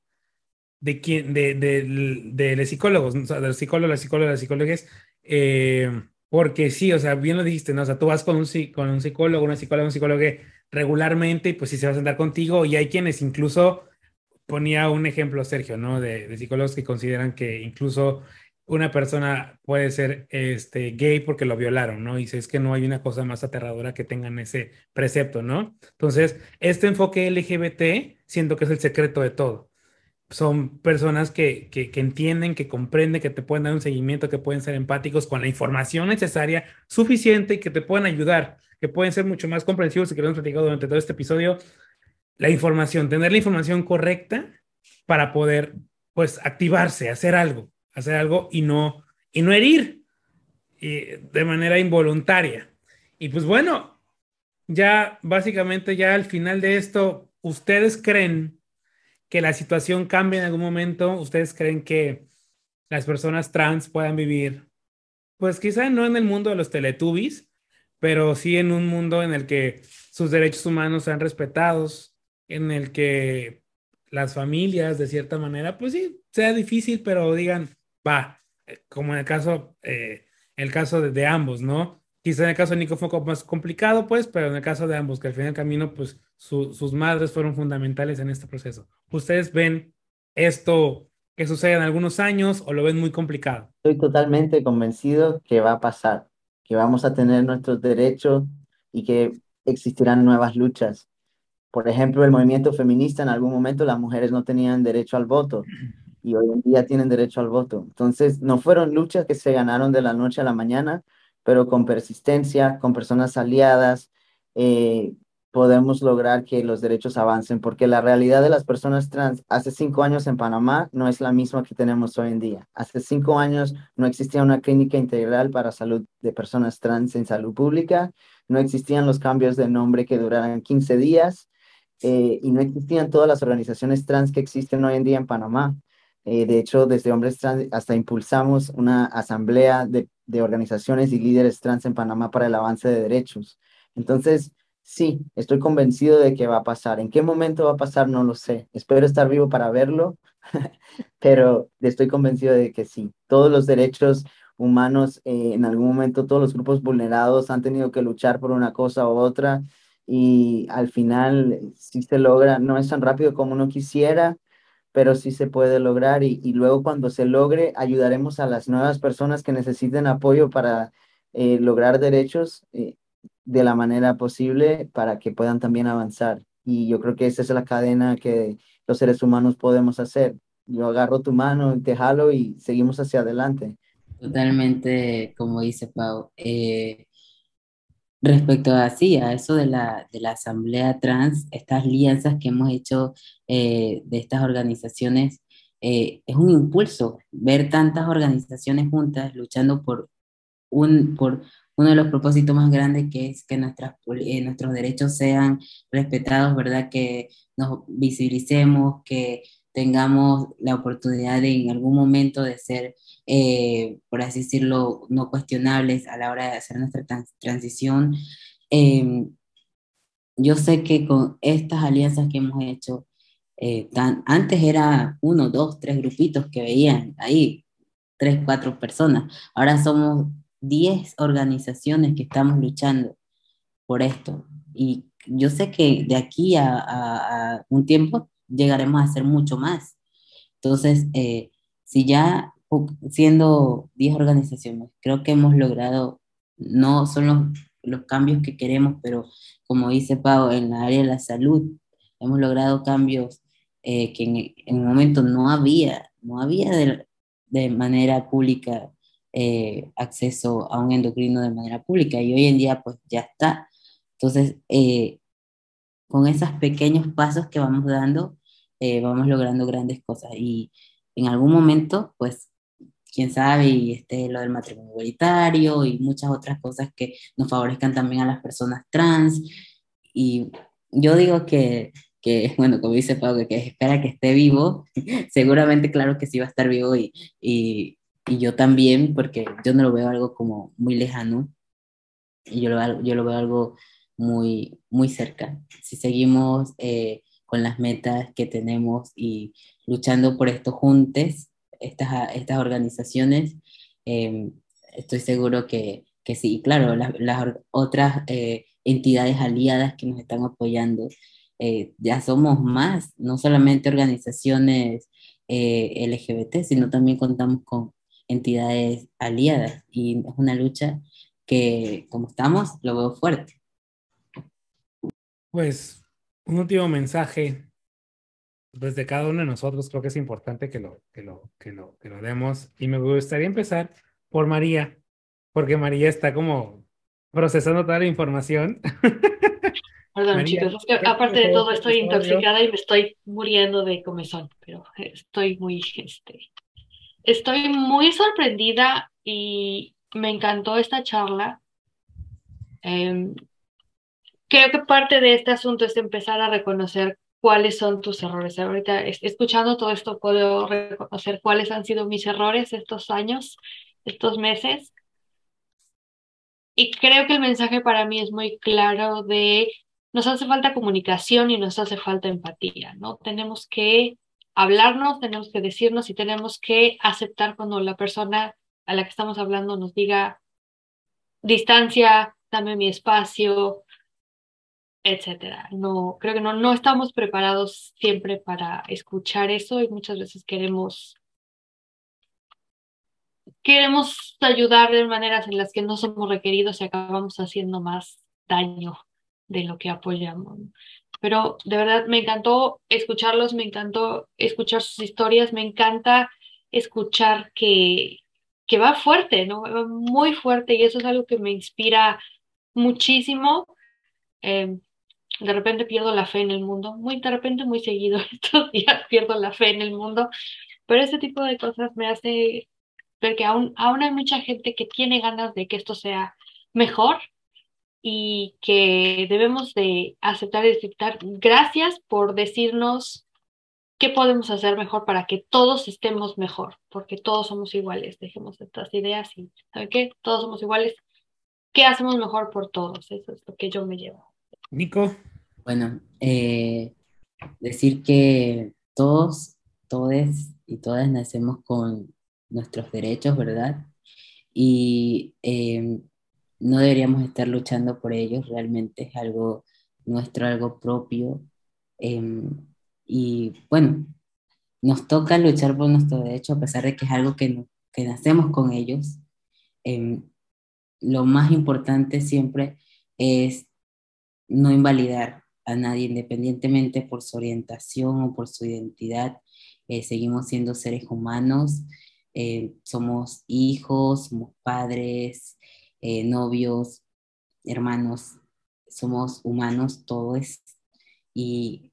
de quien, de, de, de, los psicólogos, o sea, de los psicólogos, las psicólogas, las psicólogas, eh, porque sí, o sea, bien lo dijiste, ¿no? O sea, tú vas con un, con un psicólogo, una psicóloga, un psicólogo regularmente, y pues sí se va a sentar contigo, y hay quienes incluso ponía un ejemplo, Sergio, ¿no? De, de psicólogos que consideran que incluso una persona puede ser este, gay porque lo violaron, ¿no? Y dice, es que no hay una cosa más aterradora que tengan ese precepto, ¿no? Entonces, este enfoque LGBT siento que es el secreto de todo. Son personas que, que, entienden, que comprenden, que te pueden dar un seguimiento, que pueden ser empáticos con la información necesaria, suficiente y que te pueden ayudar, que pueden ser mucho más comprensivos y que lo hemos platicado durante todo este episodio. La información, tener la información correcta para poder, pues, activarse, hacer algo hacer algo y no, y no herir de manera involuntaria. Y pues bueno, ya básicamente ya al final de esto, ¿ustedes creen que la situación cambie en algún momento? ¿Ustedes creen que las personas trans puedan vivir, pues quizá no en el mundo de los teletubbies, pero sí en un mundo en el que sus derechos humanos sean respetados, en el que las familias, de cierta manera, pues sí, sea difícil, pero digan, va, eh, como en el caso, eh, el caso de, ambos, ¿no? Quizá en el caso de Nico fue más complicado, pues, pero en el caso de ambos, que al final del camino, pues, sus madres fueron fundamentales en este proceso. ¿Ustedes ven esto que sucede en algunos años o lo ven muy complicado? Estoy totalmente convencido que va a pasar, que vamos a tener nuestros derechos y que existirán nuevas luchas. Por ejemplo, el movimiento feminista, en algún momento las mujeres no tenían derecho al voto y hoy en día tienen derecho al voto. Entonces, no fueron luchas que se ganaron de la noche a la mañana, pero con persistencia, con personas aliadas, eh, podemos lograr que los derechos avancen, porque la realidad de las personas trans hace cinco años en Panamá no es la misma que tenemos hoy en día. Hace cinco años no existía una clínica integral para salud de personas trans en salud pública, no existían los cambios de nombre que duraran 15 días eh, y no existían todas las organizaciones trans que existen hoy en día en Panamá. Eh, de hecho, desde Hombres Trans hasta impulsamos una asamblea de, de, organizaciones y líderes trans en Panamá para el avance de derechos. Entonces, sí, estoy convencido de que va a pasar. ¿En qué momento va a pasar? No lo sé. Espero estar vivo para verlo, pero estoy convencido de que sí. Todos los derechos humanos, eh, en algún momento, todos los grupos vulnerados han tenido que luchar por una cosa u otra y al final, si se logra, no es tan rápido como uno quisiera, pero sí se puede lograr y, luego cuando se logre ayudaremos a las nuevas personas que necesiten apoyo para eh, lograr derechos eh, de la manera posible para que puedan también avanzar. Y yo creo que esa es la cadena que los seres humanos podemos hacer. Yo agarro tu mano, te jalo y seguimos hacia adelante. Totalmente, como dice Pau. Eh, Respecto a, sí, a eso de la, de la asamblea trans, estas alianzas que hemos hecho eh, de estas organizaciones, eh, es un impulso ver tantas organizaciones juntas luchando por, un, por uno de los propósitos más grandes que es que nuestras, eh, nuestros derechos sean respetados, ¿verdad? Que nos visibilicemos, que tengamos la oportunidad de en algún momento de ser, eh, por así decirlo, no cuestionables a la hora de hacer nuestra transición. Em, yo sé que con estas alianzas que hemos hecho, eh, tan, antes era uno, dos, tres grupitos que veían ahí, tres, cuatro personas. Ahora somos diez organizaciones que estamos luchando por esto. Y yo sé que de aquí a, un tiempo llegaremos a ser mucho más. Entonces, eh, si ya siendo 10 organizaciones, creo que hemos logrado, no son los, los cambios que queremos, pero como dice Pau, en la área de la salud, hemos logrado cambios eh, que en, en, un momento no había, no había de, de manera pública eh, acceso a un endocrino de manera pública y hoy en día pues ya está. Entonces, con esos pequeños pasos que vamos dando, eh, vamos logrando grandes cosas. Y en algún momento, pues, quién sabe, y este, lo del matrimonio igualitario y muchas otras cosas que nos favorezcan también a las personas trans. Y yo digo que, que bueno, como dice Pablo, que espera que esté vivo, seguramente, claro que sí va a estar vivo y, y, y yo también, porque yo no lo veo algo como muy lejano, y yo lo, yo lo veo algo muy, muy cerca. Si seguimos eh, con las metas que tenemos y luchando por esto juntos, estas, estas organizaciones, em, estoy seguro que, que sí. claro, las, las otras eh, entidades aliadas que nos están apoyando eh, ya somos más, no solamente organizaciones eh, LGBT, sino también contamos con entidades aliadas y es una lucha que como estamos lo veo fuerte. Pues un último mensaje desde cada uno de nosotros, creo que es importante que lo, que lo, que lo, que lo demos y me gustaría empezar por María, porque María está como procesando toda la información. Perdón, chicos, es que aparte de todo estoy intoxicada y me estoy muriendo de comezón, pero estoy muy, este, estoy muy sorprendida y me encantó esta charla. Em, creo que parte de este asunto es empezar a reconocer cuáles son tus errores. Ahorita escuchando todo esto puedo reconocer cuáles han sido mis errores estos años, estos meses. Y creo que el mensaje para mí es muy claro de nos hace falta comunicación y nos hace falta empatía, ¿no? Tenemos que hablarnos, tenemos que decirnos y tenemos que aceptar cuando la persona a la que estamos hablando nos diga distancia, dame mi espacio, etcétera. No, creo que no, no estamos preparados siempre para escuchar eso y muchas veces queremos queremos ayudar de maneras en las que no somos requeridos y acabamos haciendo más daño de lo que apoyamos. Pero de verdad me encantó escucharlos, me encantó escuchar sus historias, me encanta escuchar que, que va fuerte, ¿no? Va muy fuerte y eso es algo que me inspira muchísimo. Eh, de repente pierdo la fe en el mundo, muy de repente, muy seguido estos días pierdo la fe en el mundo, pero ese tipo de cosas me hace ver que aún, aún hay mucha gente que tiene ganas de que esto sea mejor y que debemos de aceptar y aceptar. Gracias por decirnos qué podemos hacer mejor para que todos estemos mejor, porque todos somos iguales. Dejemos estas ideas y, ¿saben qué? Todos somos iguales. ¿Qué hacemos mejor por todos? Eso es lo que yo me llevo. Nico. Bueno, eh, decir que todos, todes y todas nacemos con nuestros derechos, ¿verdad? Y eh, no deberíamos estar luchando por ellos, realmente es algo nuestro, algo propio. Em, y bueno, nos toca luchar por nuestro derecho a pesar de que es algo que, que nacemos con ellos. Em, lo más importante siempre es no invalidar a nadie independientemente por su orientación o por su identidad. Eh, seguimos siendo seres humanos, eh, somos hijos, somos padres, eh, novios, hermanos, somos humanos todos. Y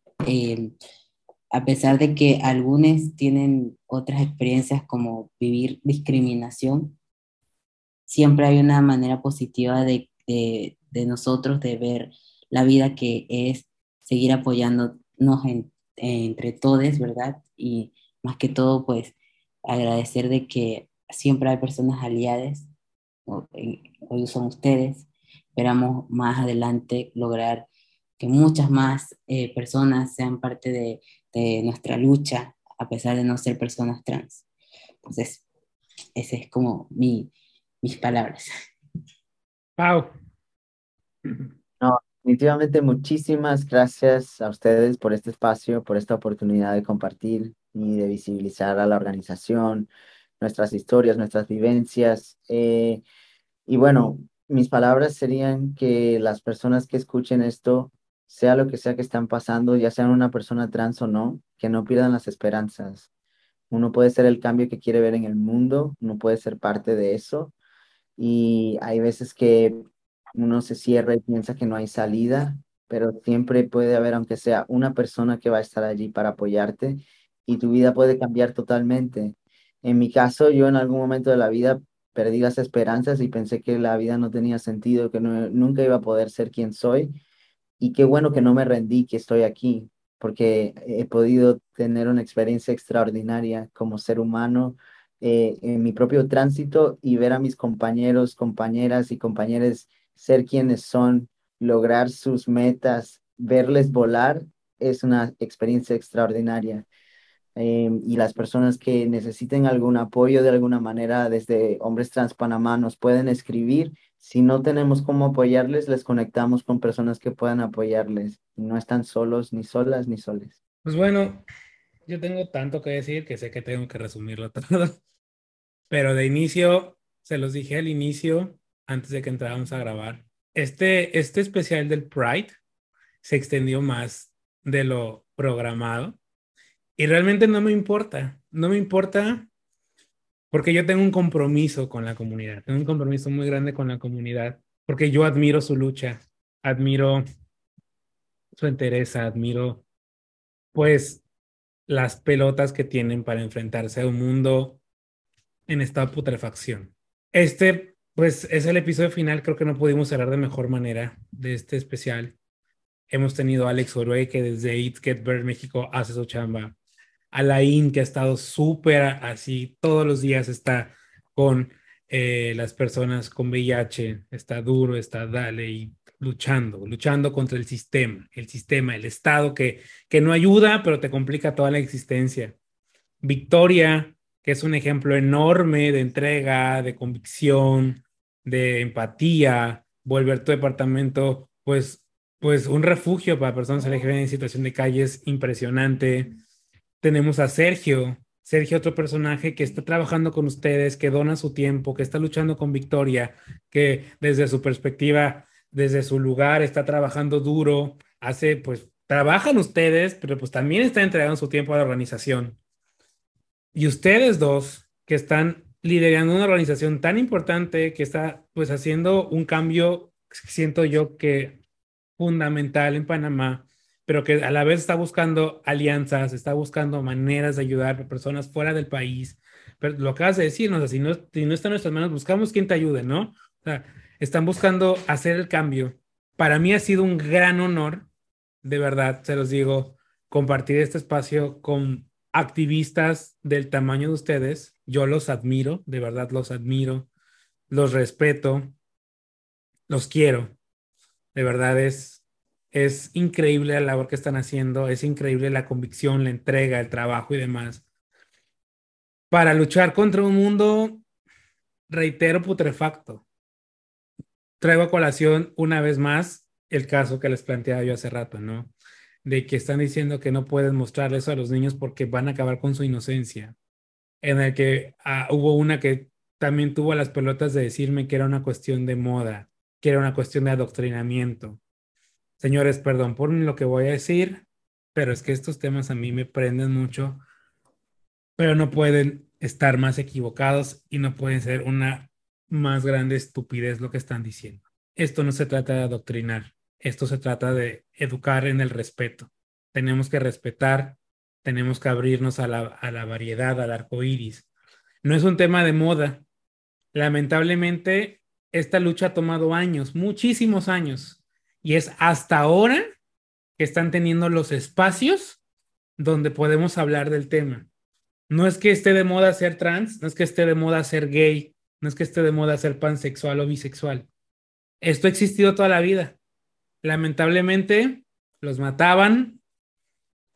a pesar de que algunos tienen otras experiencias como vivir discriminación, siempre hay una manera positiva de, de nosotros de ver la vida que es seguir apoyándonos entre todos, ¿verdad? Y más que todo, pues agradecer de que siempre hay personas aliadas, hoy son ustedes, esperamos más adelante lograr que muchas más eh, personas sean parte de, de, nuestra lucha, a pesar de no ser personas trans. Entonces, ese es como mi, mis palabras. Pau. No, Definitivamente, muchísimas gracias a ustedes por este espacio, por esta oportunidad de compartir y de visibilizar a la organización, nuestras historias, nuestras vivencias. Eh, y bueno, mis palabras serían que las personas que escuchen esto, sea lo que sea que están pasando, ya sean una persona trans o no, que no pierdan las esperanzas. Uno puede ser el cambio que quiere ver en el mundo, uno puede ser parte de eso. Y hay veces que uno se cierra y piensa que no hay salida, pero siempre puede haber, aunque sea una persona que va a estar allí para apoyarte y tu vida puede cambiar totalmente. En mi caso, yo en algún momento de la vida perdí las esperanzas y pensé que la vida no tenía sentido, que nunca iba a poder ser quien soy. Y qué bueno que no me rendí, que estoy aquí, porque he podido tener una experiencia extraordinaria como ser humano eh, en mi propio tránsito y ver a mis compañeros, compañeras y compañeros ser quienes son, lograr sus metas, verles volar, es una experiencia extraordinaria. Em, y las personas que necesiten algún apoyo de alguna manera desde Hombres Trans Panamá nos pueden escribir. Si no tenemos cómo apoyarles, les conectamos con personas que puedan apoyarles. No están solos, ni solas, ni soles. Pues bueno, yo tengo tanto que decir que sé que tengo que resumirlo todo. Pero de inicio, se los dije al inicio, antes de que entráramos a grabar, este, este especial del Pride se extendió más de lo programado y realmente no me importa, no me importa porque yo tengo un compromiso con la comunidad, tengo un compromiso muy grande con la comunidad, porque yo admiro su lucha, admiro su entereza, admiro pues las pelotas que tienen para enfrentarse a un mundo en esta putrefacción. Este pues es el episodio final, creo que no pudimos cerrar de mejor manera de este especial. Hemos tenido a Alex Orue, que desde It Get Better México hace su chamba. Alain, que ha estado súper así, todos los días está con eh, las personas con VIH, está duro, está dale y luchando, luchando contra el sistema, el sistema, el Estado que, que no ayuda, pero te complica toda la existencia. Victoria, que es un ejemplo enorme de entrega, de convicción, de empatía, volver tu departamento, pues, pues un refugio para personas LGBT en situación de calle es impresionante tenemos a Sergio, Sergio, otro personaje que está trabajando con ustedes, que dona su tiempo, que está luchando con Victoria, que desde su perspectiva, desde su lugar, está trabajando duro, hace, pues, trabajan ustedes, pero pues también están entregando su tiempo a la organización. Y ustedes dos, que están liderando una organización tan importante, que está, pues, haciendo un cambio, siento yo que fundamental en Panamá, pero que a la vez está buscando alianzas, está buscando maneras de ayudar a personas fuera del país. Pero lo acabas de decir, ¿no? si, no, si no está en nuestras manos, buscamos quien te ayude, ¿no? O sea, están buscando hacer el cambio. Para mí ha sido un gran honor, de verdad, se los digo, compartir este espacio con activistas del tamaño de ustedes. Yo los admiro, de verdad los admiro, los respeto, los quiero. De verdad es, es increíble la labor que están haciendo, es increíble la convicción, la entrega, el trabajo y demás. Para luchar contra un mundo, reitero, putrefacto. Traigo a colación una vez más el caso que les planteaba yo hace rato, ¿no? De que están diciendo que no pueden mostrarles a los niños porque van a acabar con su inocencia. En el que ah, hubo una que también tuvo las pelotas de decirme que era una cuestión de moda, que era una cuestión de adoctrinamiento Señores, perdón por lo que voy a decir, pero es que estos temas a mí me prenden mucho, pero no pueden estar más equivocados y no pueden ser una más grande estupidez lo que están diciendo. Esto no se trata de adoctrinar, esto se trata de educar en el respeto. Tenemos que respetar, tenemos que abrirnos a la, a la variedad, al arco iris. No es un tema de moda. Lamentablemente, esta lucha ha tomado años, muchísimos años y es hasta ahora que están teniendo los espacios donde podemos hablar del tema. No es que esté de moda ser trans, no es que esté de moda ser gay, no es que esté de moda ser pansexual o bisexual. Esto ha existido toda la vida. Lamentablemente, los mataban,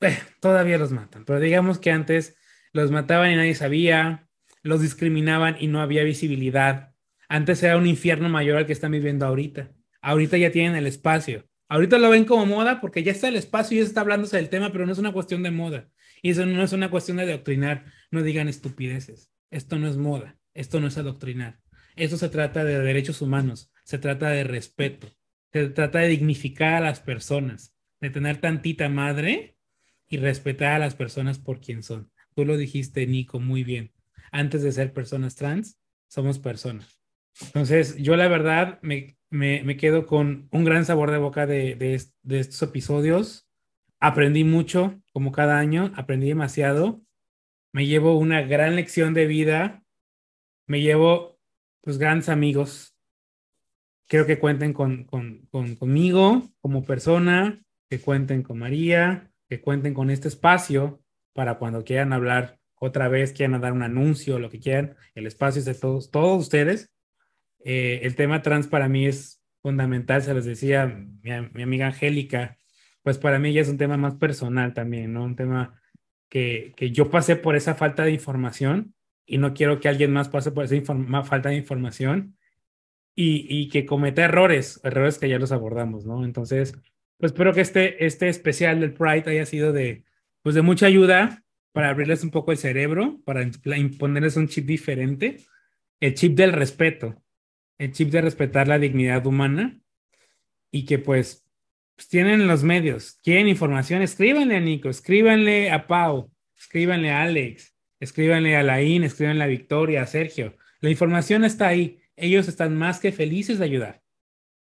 eh, todavía los matan, pero digamos que antes los mataban y nadie sabía, los discriminaban y no había visibilidad. Antes era un infierno mayor al que están viviendo ahorita ahorita ya tienen el espacio. Ahorita lo ven como moda porque ya está el espacio y ya está hablándose del tema, pero no es una cuestión de moda. Y eso no es una cuestión de adoctrinar. No digan estupideces. Esto no es moda. Esto no es adoctrinar. Esto se trata de derechos humanos. Se trata de respeto. Se trata de dignificar a las personas. De tener tantita madre y respetar a las personas por quien son. Tú lo dijiste, Nico, muy bien. Antes de ser personas trans, somos personas. Entonces, yo la verdad me, me, quedo con un gran sabor de boca de, de, estos episodios. Aprendí mucho, como cada año, aprendí demasiado. Me llevo una gran lección de vida. Me llevo, pues, grandes amigos. Quiero que cuenten con, con, conmigo como persona, que cuenten con María, que cuenten con este espacio para cuando quieran hablar otra vez, quieran dar un anuncio, lo que quieran. El espacio es de todos, todos ustedes. Eh, el tema trans para mí es fundamental, se los decía mi, amiga Angélica, pues para mí ya es un tema más personal también, ¿no? Un tema que, que yo pasé por esa falta de información y no quiero que alguien más pase por esa falta de información y, y, que cometa errores, errores que ya los abordamos, ¿no? Entonces, pues espero que este, este especial del Pride haya sido de, pues de mucha ayuda para abrirles un poco el cerebro, para imponerles un chip diferente, el chip del respeto, el chip de respetar la dignidad humana y que pues, pues tienen los medios, quieren información, escríbanle a Nico, escríbanle a Pau, escríbanle a Alex, escríbanle a Laín, escríbanle a Victoria, a Sergio. La información está ahí. Ellos están más que felices de ayudar,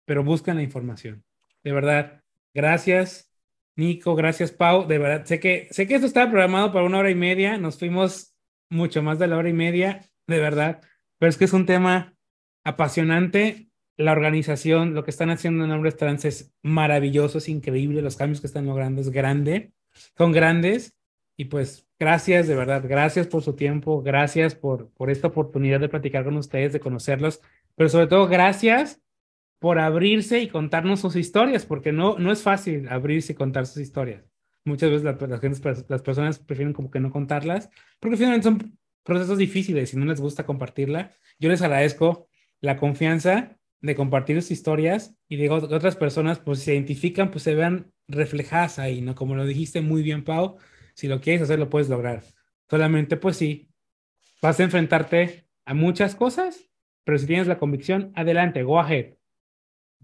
pero buscan la información. De verdad, gracias, Nico, gracias, Pau. De verdad, sé que, sé que esto estaba programado para una hora y media, nos fuimos mucho más de la hora y media, de verdad, pero es que es un tema apasionante. La organización, lo que están haciendo en Hombres Trans es maravilloso, es increíble, los cambios que están logrando es grande, son grandes y pues gracias, de verdad, gracias por su tiempo, gracias por, por esta oportunidad de platicar con ustedes, de conocerlos, pero sobre todo gracias por abrirse y contarnos sus historias, porque no, no es fácil abrirse y contar sus historias. Muchas veces las personas prefieren como que no contarlas, porque finalmente son procesos difíciles y no les gusta compartirla. Yo les agradezco la confianza de compartir sus historias y digo, otras personas pues se identifican, pues se vean reflejadas ahí, ¿no? Como lo dijiste muy bien, Pau, si lo quieres hacer, lo puedes lograr. Solamente, pues sí, vas a enfrentarte a muchas cosas, pero si tienes la convicción, adelante, go ahead.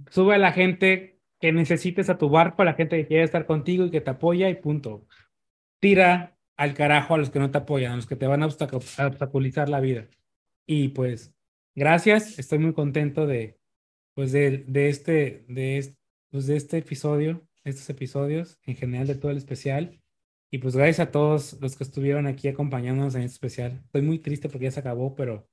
Sube a la gente que necesites a tu barco, a la gente que quiere estar contigo y que te apoya y punto. Tira al carajo a los que no te apoyan, a los que te van a obstaculizar la vida. Y pues, gracias, estoy muy contento de, pues de, de este, de este, pues de este episodio, estos episodios, en general de todo el especial. Y pues gracias a todos los que estuvieron aquí acompañándonos en este especial. Estoy muy triste porque ya se acabó, pero,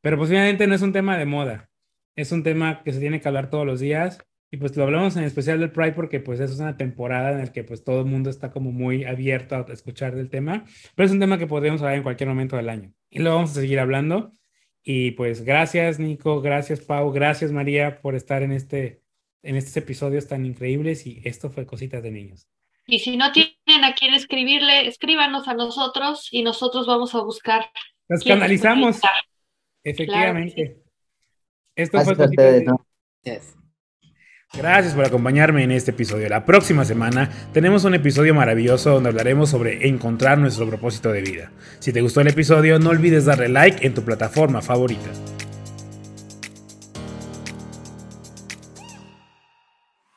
pero posiblemente no es un tema de moda. Es un tema que se tiene que hablar todos los días. Y pues lo hablamos en especial del Pride porque pues eso es una temporada en la que pues todo el mundo está como muy abierto a escuchar del tema. Pero es un tema que podríamos hablar en cualquier momento del año. Y lo vamos a seguir hablando. Y pues gracias Nico, gracias Pau, gracias María por estar en este en estos episodios tan increíbles y esto fue Cositas de Niños. Y si no tienen a quién escribirle, escríbanos a nosotros y nosotros vamos a buscar. Los canalizamos. Efectivamente. Esto fue Gracias por acompañarme en este episodio. La próxima semana tenemos un episodio maravilloso donde hablaremos sobre encontrar nuestro propósito de vida. Si te gustó el episodio, no olvides darle like en tu plataforma favorita.